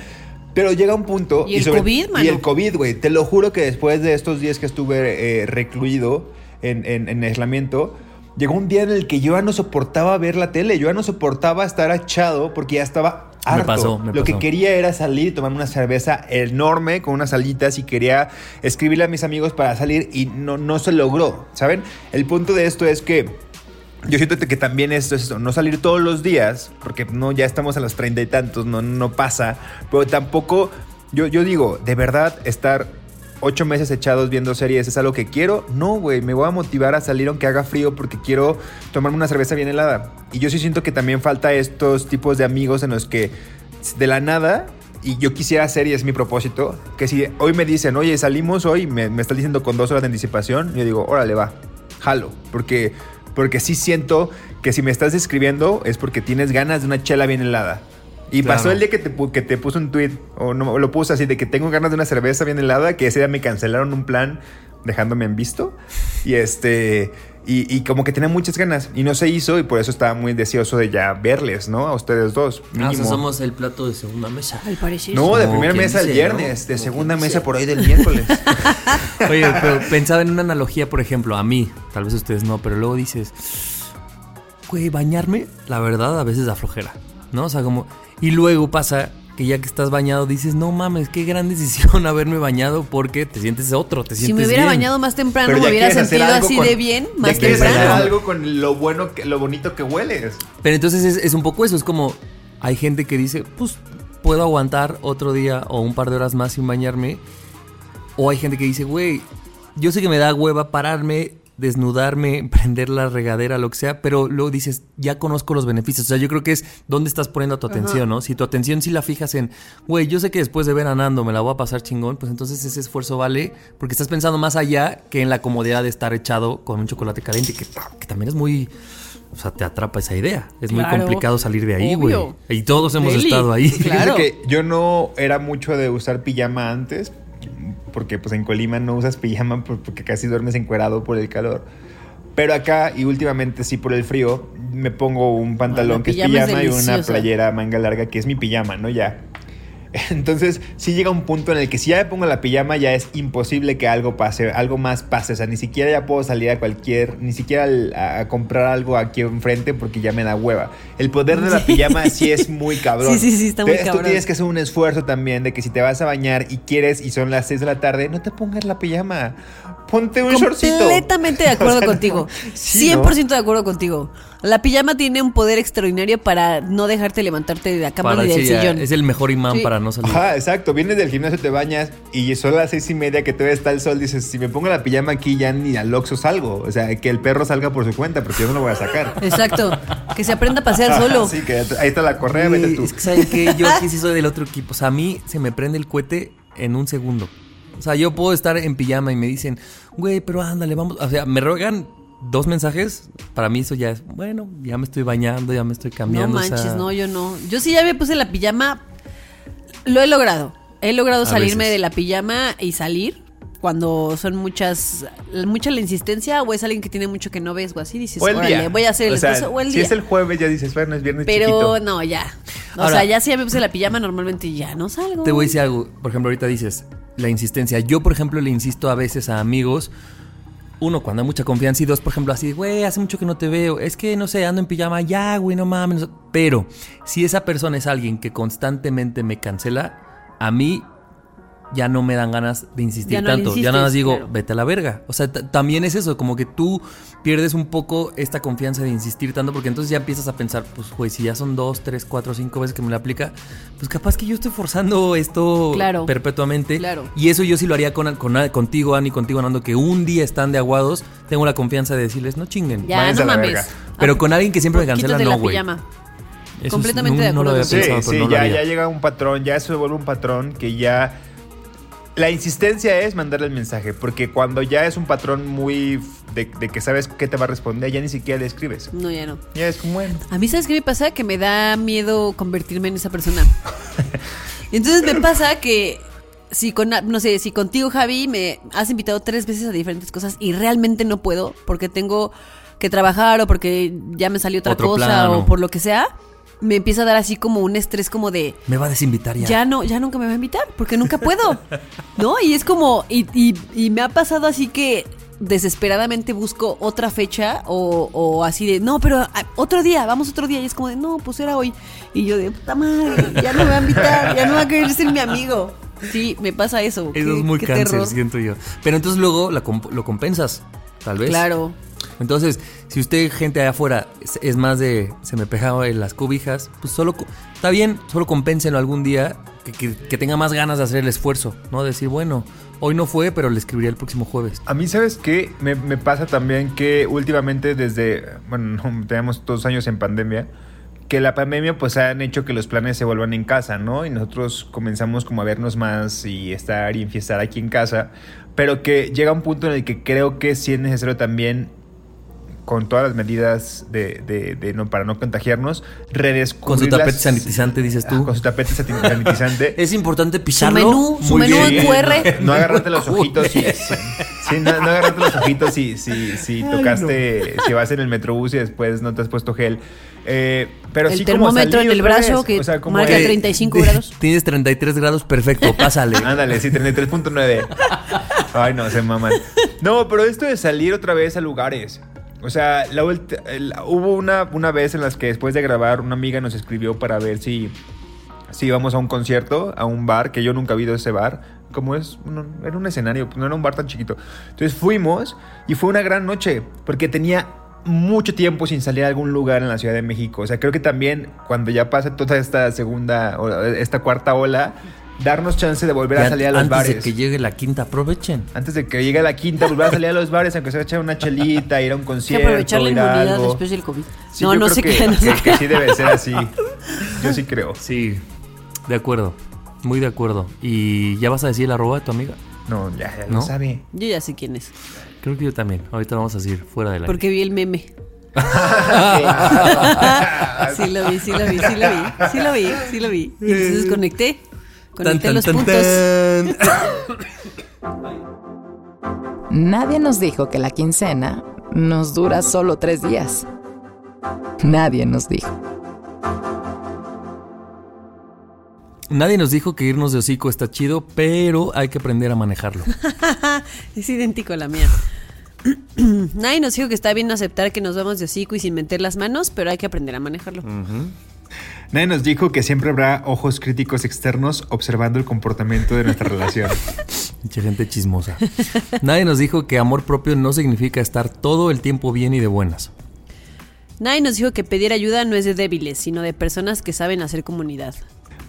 Pero llega un punto... Y el COVID, mano. Y el COVID, güey. Te lo juro que después de estos días que estuve eh, recluido en, en- en aislamiento, llegó un día en el que yo ya no soportaba ver la tele. Yo ya no soportaba estar echado porque ya estaba Me harto. pasó, me lo que pasó. quería era salir y tomarme una cerveza enorme con unas alitas y quería escribirle a mis amigos para salir y no, no se logró, ¿saben? El punto de esto es que yo siento que también esto es no salir todos los días, porque no, ya estamos a los treinta y tantos, no, no pasa, pero tampoco, yo, yo digo, de verdad, estar ocho meses echados viendo series es algo que quiero, no, güey, me voy a motivar a salir aunque haga frío porque quiero tomarme una cerveza bien helada. Y yo sí siento que también falta estos tipos de amigos en los que de la nada y yo quisiera hacer, y es mi propósito, que si hoy me dicen, oye, salimos hoy, me, me estás diciendo con dos horas de anticipación, yo digo, órale, va, jalo, porque, porque sí siento que si me estás escribiendo es porque tienes ganas de una chela bien helada. Y Claro. pasó el día que te, que te puso un tweet, o no, lo puse así, de que tengo ganas de una cerveza bien helada, que ese día me cancelaron un plan dejándome en visto. Y este... Y, y como que tenía muchas ganas y no se hizo y por eso estaba muy deseoso de ya verles, ¿no? A ustedes dos. Ah, o sea, mínimo. somos el plato de segunda mesa. Al parecer. No, de No, primera ¿quién mesa el dice, viernes, no? de segunda ¿quién mesa dice? por ahí del miércoles. Oye, pero pensaba en una analogía, por ejemplo, a mí, tal vez ustedes no, pero luego dices, güey, bañarme, la verdad, a veces da flojera, ¿no? O sea, como. Y luego pasa que ya que estás bañado dices, no mames, qué gran decisión haberme bañado porque te sientes otro, te sientes Si me hubiera bien. bañado más temprano, me ya hubiera hacer sentido así con- de bien, ya más hacer temprano. algo con lo bueno, que, lo bonito que hueles. Pero entonces es, es un poco eso, es como hay gente que dice, pues puedo aguantar otro día o un par de horas más sin bañarme. O hay gente que dice, güey, yo sé que me da hueva pararme, desnudarme, prender la regadera, lo que sea, pero luego dices, ya conozco los beneficios. O sea, yo creo que es dónde estás poniendo tu atención, ¿no? Si tu atención sí la fijas en, güey, yo sé que después de ver a Nando me la voy a pasar chingón, pues entonces ese esfuerzo vale, porque estás pensando más allá que en la comodidad de estar echado con un chocolate caliente, que, que también es muy... O sea, te atrapa esa idea. Es muy complicado salir de ahí, güey. Y todos hemos Deli. estado ahí. Claro. Fíjense que yo no era mucho de usar pijama antes, porque pues en Colima no usas pijama por- porque casi duermes encuerado por el calor. Pero acá y últimamente sí por el frío me pongo un pantalón la que es pijama es y una playera manga larga que es mi pijama, ¿no? Ya. Entonces, sí llega un punto en el que si ya me pongo la pijama ya es imposible que algo pase, algo más pase. O sea, ni siquiera ya puedo salir a cualquier, ni siquiera a, a comprar algo aquí enfrente porque ya me da hueva. El poder de la pijama sí es muy cabrón. Sí, sí, sí, está muy Entonces, cabrón. Tú tienes que hacer un esfuerzo también de que si te vas a bañar y quieres y son las 6 de la tarde, no te pongas la pijama. Ponte un shortcito. Completamente de acuerdo O sea, no. contigo. Sí, ¿no? 100% de acuerdo contigo. La pijama tiene un poder extraordinario para no dejarte levantarte de la cama Para ni del sillón. es el mejor imán Sí. para no salir. Ajá, exacto. Vienes del gimnasio, te bañas y son las seis y media que todavía está el sol. Dices, si me pongo la pijama aquí ya ni al Oxxo salgo. O sea, que el perro salga por su cuenta porque yo no lo voy a sacar. Exacto. Que se aprenda a pasear solo. Sí, que ahí está la correa, Güey, vete tú. Es que saben que yo aquí sí soy del otro equipo. O sea, a mí se me prende el cohete en un segundo. O sea, yo puedo estar en pijama y me dicen, güey, pero ándale, vamos. O sea, me ruegan dos mensajes. Para mí eso ya es, bueno, ya me estoy bañando, ya me estoy No cambiando. o sea, manches, no, yo no. Yo sí ya me puse la pijama. Lo he logrado. He logrado A salirme veces. de la pijama y salir cuando son muchas, mucha la insistencia o es alguien que tiene mucho que no ves o así. Dices, O el órale, día. voy a hacer el o sea, esfuerzo o el si día. es el jueves ya dices, bueno, es viernes Pero chiquito. no, ya. O Ahora- sea, ya si ya me puse la pijama, normalmente ya no salgo. Te voy a decir algo. Por ejemplo, ahorita dices la insistencia. Yo, por ejemplo, le insisto a veces a amigos. Uno, cuando hay mucha confianza. Y dos, por ejemplo, así, güey, hace mucho que no te veo. Es que, no sé, ando en pijama. Ya, güey, no mames. Pero, si esa persona es alguien que constantemente me cancela, a mí ya no me dan ganas de insistir Ya no le tanto. ya nada más digo, claro. vete a la verga. O sea, también es eso, como que tú pierdes un poco esta confianza de insistir tanto, porque entonces ya empiezas a pensar, pues, güey, si ya son dos, tres, cuatro, cinco veces que me lo aplica, pues capaz que yo estoy forzando esto Claro. perpetuamente. Claro. Y eso yo sí lo haría con, con- contigo, Ani, contigo, Nando, que un día están de aguados, tengo la confianza de decirles, no chinguen. Ya, no a la mames. verga. Pero con alguien que siempre me cancela, la no, güey. es- Completamente no- de no lo acuerdo había Sí, pensado, pero sí, ya llega un patrón, ya se vuelve un patrón que ya... La insistencia es mandarle el mensaje, porque cuando ya es un patrón muy de, de que sabes qué te va a responder, ya ni siquiera le escribes. No, ya no. Ya es como, bueno. A mí, ¿sabes qué me pasa? Que me da miedo convertirme en esa persona. Y Entonces me pasa que si con, no sé, si contigo, Javi, me has invitado tres veces a diferentes cosas y realmente no puedo porque tengo que trabajar o porque ya me salió otra Otro cosa plano. o por lo que sea, me empieza a dar así como un estrés como de Me va a desinvitar ya. ya no, ya nunca me va a invitar, porque nunca puedo. ¿No? Y es como, y, y- y me ha pasado así que desesperadamente busco otra fecha o, o así de, no, pero ah, otro día, vamos otro día. Y es como de, no, pues era hoy. Y yo de, puta madre, ya no me va a invitar, ya no va a querer ser mi amigo. Sí, me pasa eso. Eso es muy cáncer, terror. siento yo. Pero entonces luego la comp- lo compensas, tal vez. Claro. Entonces, si usted, gente allá afuera, es, más de se me pegaba en las cobijas, pues solo está bien, solo compénsenlo algún día que, tenga más ganas de hacer el esfuerzo, ¿no? Decir, bueno, hoy no fue, pero le escribiré el próximo jueves. A mí, ¿sabes qué? Me, pasa también que últimamente desde, bueno, no, tenemos dos años en pandemia, que la pandemia pues han hecho que los planes se vuelvan en casa, ¿no? Y nosotros comenzamos como a vernos más y estar y enfiestar aquí en casa, pero que llega un punto en el que creo que sí es necesario también con todas las medidas de, de- de no, para no contagiarnos, redescubrir Con su tapete las- sanitizante, dices tú. Ah, con su tapete sanitizante. Es importante Su pisarlo. menú, su menú bien. en QR. No agarrarte los ojitos y. Sí, no, no agarrarte los ojitos si, si, si tocaste. Si vas en el metrobús y después no te has puesto gel. Eh, pero El sí como termómetro salir en el brazo que o sea, como marca de- 35 grados. Tienes 33 grados, perfecto, pásale. Ándale, sí, 33.9. Ay, no, se maman. No, pero esto de salir otra vez a lugares. O sea, la hubo una, una vez en las que después de grabar, una amiga nos escribió para ver si, si íbamos a un concierto, a un bar, que yo nunca he ido ese bar. Como es, era un escenario, no era un bar tan chiquito. Entonces fuimos y fue una gran noche, porque tenía mucho tiempo sin salir a algún lugar en la Ciudad de México. O sea, creo que también cuando ya pase toda esta segunda, esta cuarta ola, darnos chance de volver a salir a los antes bares. de que llegue la quinta, aprovechen. Antes de que llegue la quinta, volver a salir a los bares, aunque sea echar una chelita, ir a un Hay que concierto, aprovechar la inmunidad algo. después del COVID. Sí, no, yo no creo sé que, qué. No sé que- qué. que sí debe ser así. Yo sí creo. Sí, de acuerdo. Muy de acuerdo. ¿Y ya vas a decir el arroba de tu amiga? No, ya, ya ¿No? lo sabe. Yo ya sé quién es. Creo que yo también. Ahorita lo vamos a decir fuera de la. Porque vi el meme. Sí lo vi, sí lo vi, sí lo vi, sí lo vi, sí lo vi. Y entonces conecté, conecté los puntos. Nadie nos dijo que la quincena nos dura solo tres días. Nadie nos dijo. Nadie nos dijo que irnos de hocico está chido, pero hay que aprender a manejarlo. es idéntico a la mía. Nadie nos dijo que está bien aceptar que nos vamos de hocico y sin meter las manos, pero hay que aprender a manejarlo. Nadie nos dijo que siempre habrá ojos críticos externos observando el comportamiento de nuestra relación. Mucha gente chismosa. Nadie nos dijo que amor propio no significa estar todo el tiempo bien y de buenas. Nadie nos dijo que pedir ayuda no es de débiles, sino de personas que saben hacer comunidad.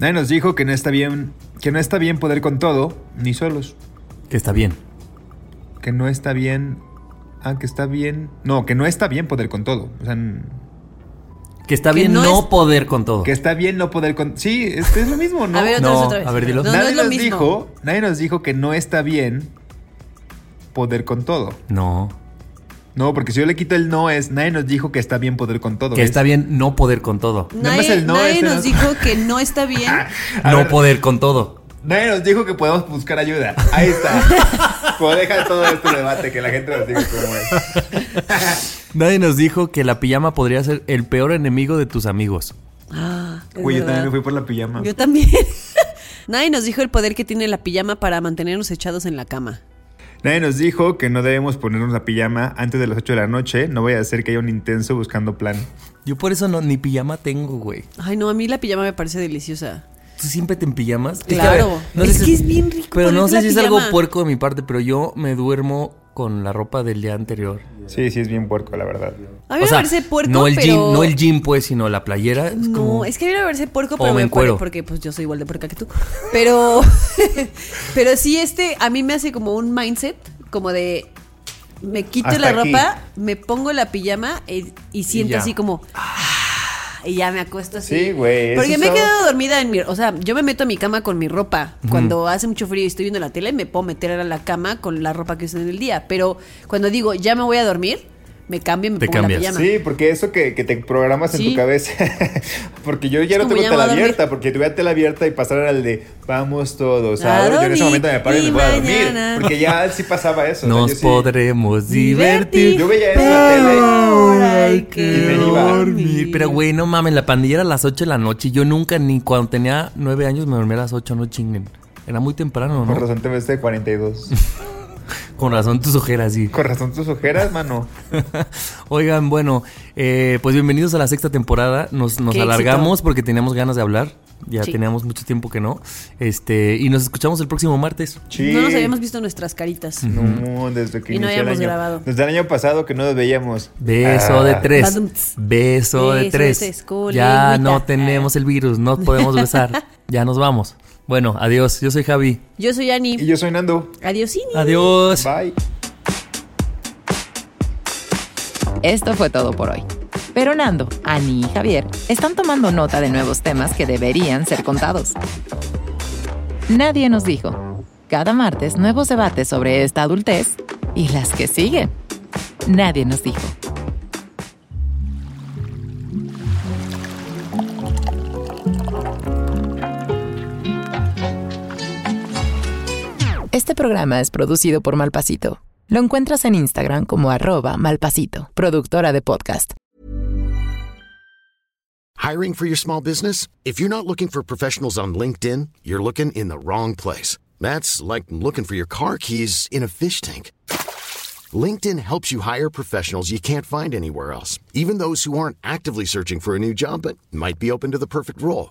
Nadie nos dijo que no está bien, que no está bien poder con todo, ni solos. Que está bien. Que no está bien. Ah, que está bien. No, que no está bien poder con todo. O sea, Que está Que bien no no, es- poder con todo. que está bien no poder con. Sí, es, es lo mismo, ¿no? A ver, otra No, vez, otra vez. a ver, dilo. No, nadie nos mismo. dijo, nadie nos dijo que no está bien poder con todo. No. No, porque si yo le quito el no es, nadie nos dijo que está bien poder con todo. Que ¿ves? está bien no poder con todo. Nada más Nadie, el no nadie nos no- dijo que no está bien. No ver. poder con todo. Nadie nos dijo que podemos buscar ayuda. Ahí está. Como deja todo este debate, que la gente nos diga cómo es. Nadie nos dijo que la pijama podría ser el peor enemigo de tus amigos. Ah, es Güey, yo también me fui por la pijama. Yo también. Nadie nos dijo el poder que tiene la pijama para mantenernos echados en la cama. Nadie nos dijo que no debemos ponernos la pijama antes de las 8 de la noche. No vaya a ser que haya un intenso buscando plan. Yo por eso no, ni pijama tengo, güey. Ay, no, a mí la pijama me parece deliciosa. ¿Tú siempre te empijamas? Claro. Es que es bien rico Pero no sé la si es algo puerco de mi parte, pero yo me duermo con la ropa del día anterior. Sí, sí, es bien puerco, la verdad. A mí o me sea, parece puerco, no el pero... gym, no el gym pues, sino la playera. Es No, como- es que a mí me parece puerco, pero me pare- porque pues yo soy igual de puerca que tú. Pero, pero sí, este a mí me hace como un mindset, como de me quito Hasta la aquí. ropa, me pongo la pijama y, y siento así como y ya me acuesto así. Sí, güey, Porque me he quedado dormida en mi, o sea, yo me meto a mi cama con mi ropa. Cuando hace mucho frío y estoy viendo la tele, me puedo meter a la cama con la ropa que uso en el día, pero cuando digo, ya me voy a dormir, me cambio y me Te pongo cambias. la pijama. Sí, porque eso que, que te programas en tu cabeza. porque yo ya Es no tengo tela abierta, porque tuve tela abierta y pasar al de vamos todos. A. Yo en ese momento me paro y me voy a dormir. Porque ya sí pasaba eso. o sea, Nos sí- podremos Divertir. Yo veía eso en la tele. Ahora hay que Y me iba. dormir. Pero, güey, no mames, la pandilla era a las 8 de la noche. y Yo nunca, ni cuando tenía 9 años, me dormía a las 8, no chinguen. Era muy temprano, ¿no? razón te ves de 42. Con razón tus ojeras, sí. Con razón tus ojeras, mano. Oigan, bueno, eh, pues bienvenidos a la sexta temporada. Nos, nos alargamos éxito. porque teníamos ganas de hablar. Ya Sí. teníamos mucho tiempo que no. Este, y nos escuchamos el próximo martes. Sí. No nos habíamos visto nuestras caritas. No, desde que Y no inició el habíamos año. grabado. Desde el año pasado que no nos veíamos. Beso Ah. de tres. Beso de Beso de tres. Ya no tenemos el virus, no podemos besar. ya nos vamos. Bueno, adiós. Yo soy Javi. Yo soy Ani. Y yo soy Nando. Adiosini. Adiós. Bye. Esto fue todo por hoy. Pero Nando, Ani y Javier están tomando nota de nuevos temas que deberían ser contados. Nadie nos dijo. Cada martes nuevos debates sobre esta adultez y las que siguen. Nadie nos dijo. Este programa es producido por Malpasito. Lo encuentras en Instagram como arroba malpasito, productora de podcast. Hiring for your small business? If you're not looking for professionals on LinkedIn, you're looking in the wrong place. That's like looking for your car keys in a fish tank. LinkedIn helps you hire professionals you can't find anywhere else, even those who aren't actively searching for a new job but might be open to the perfect role.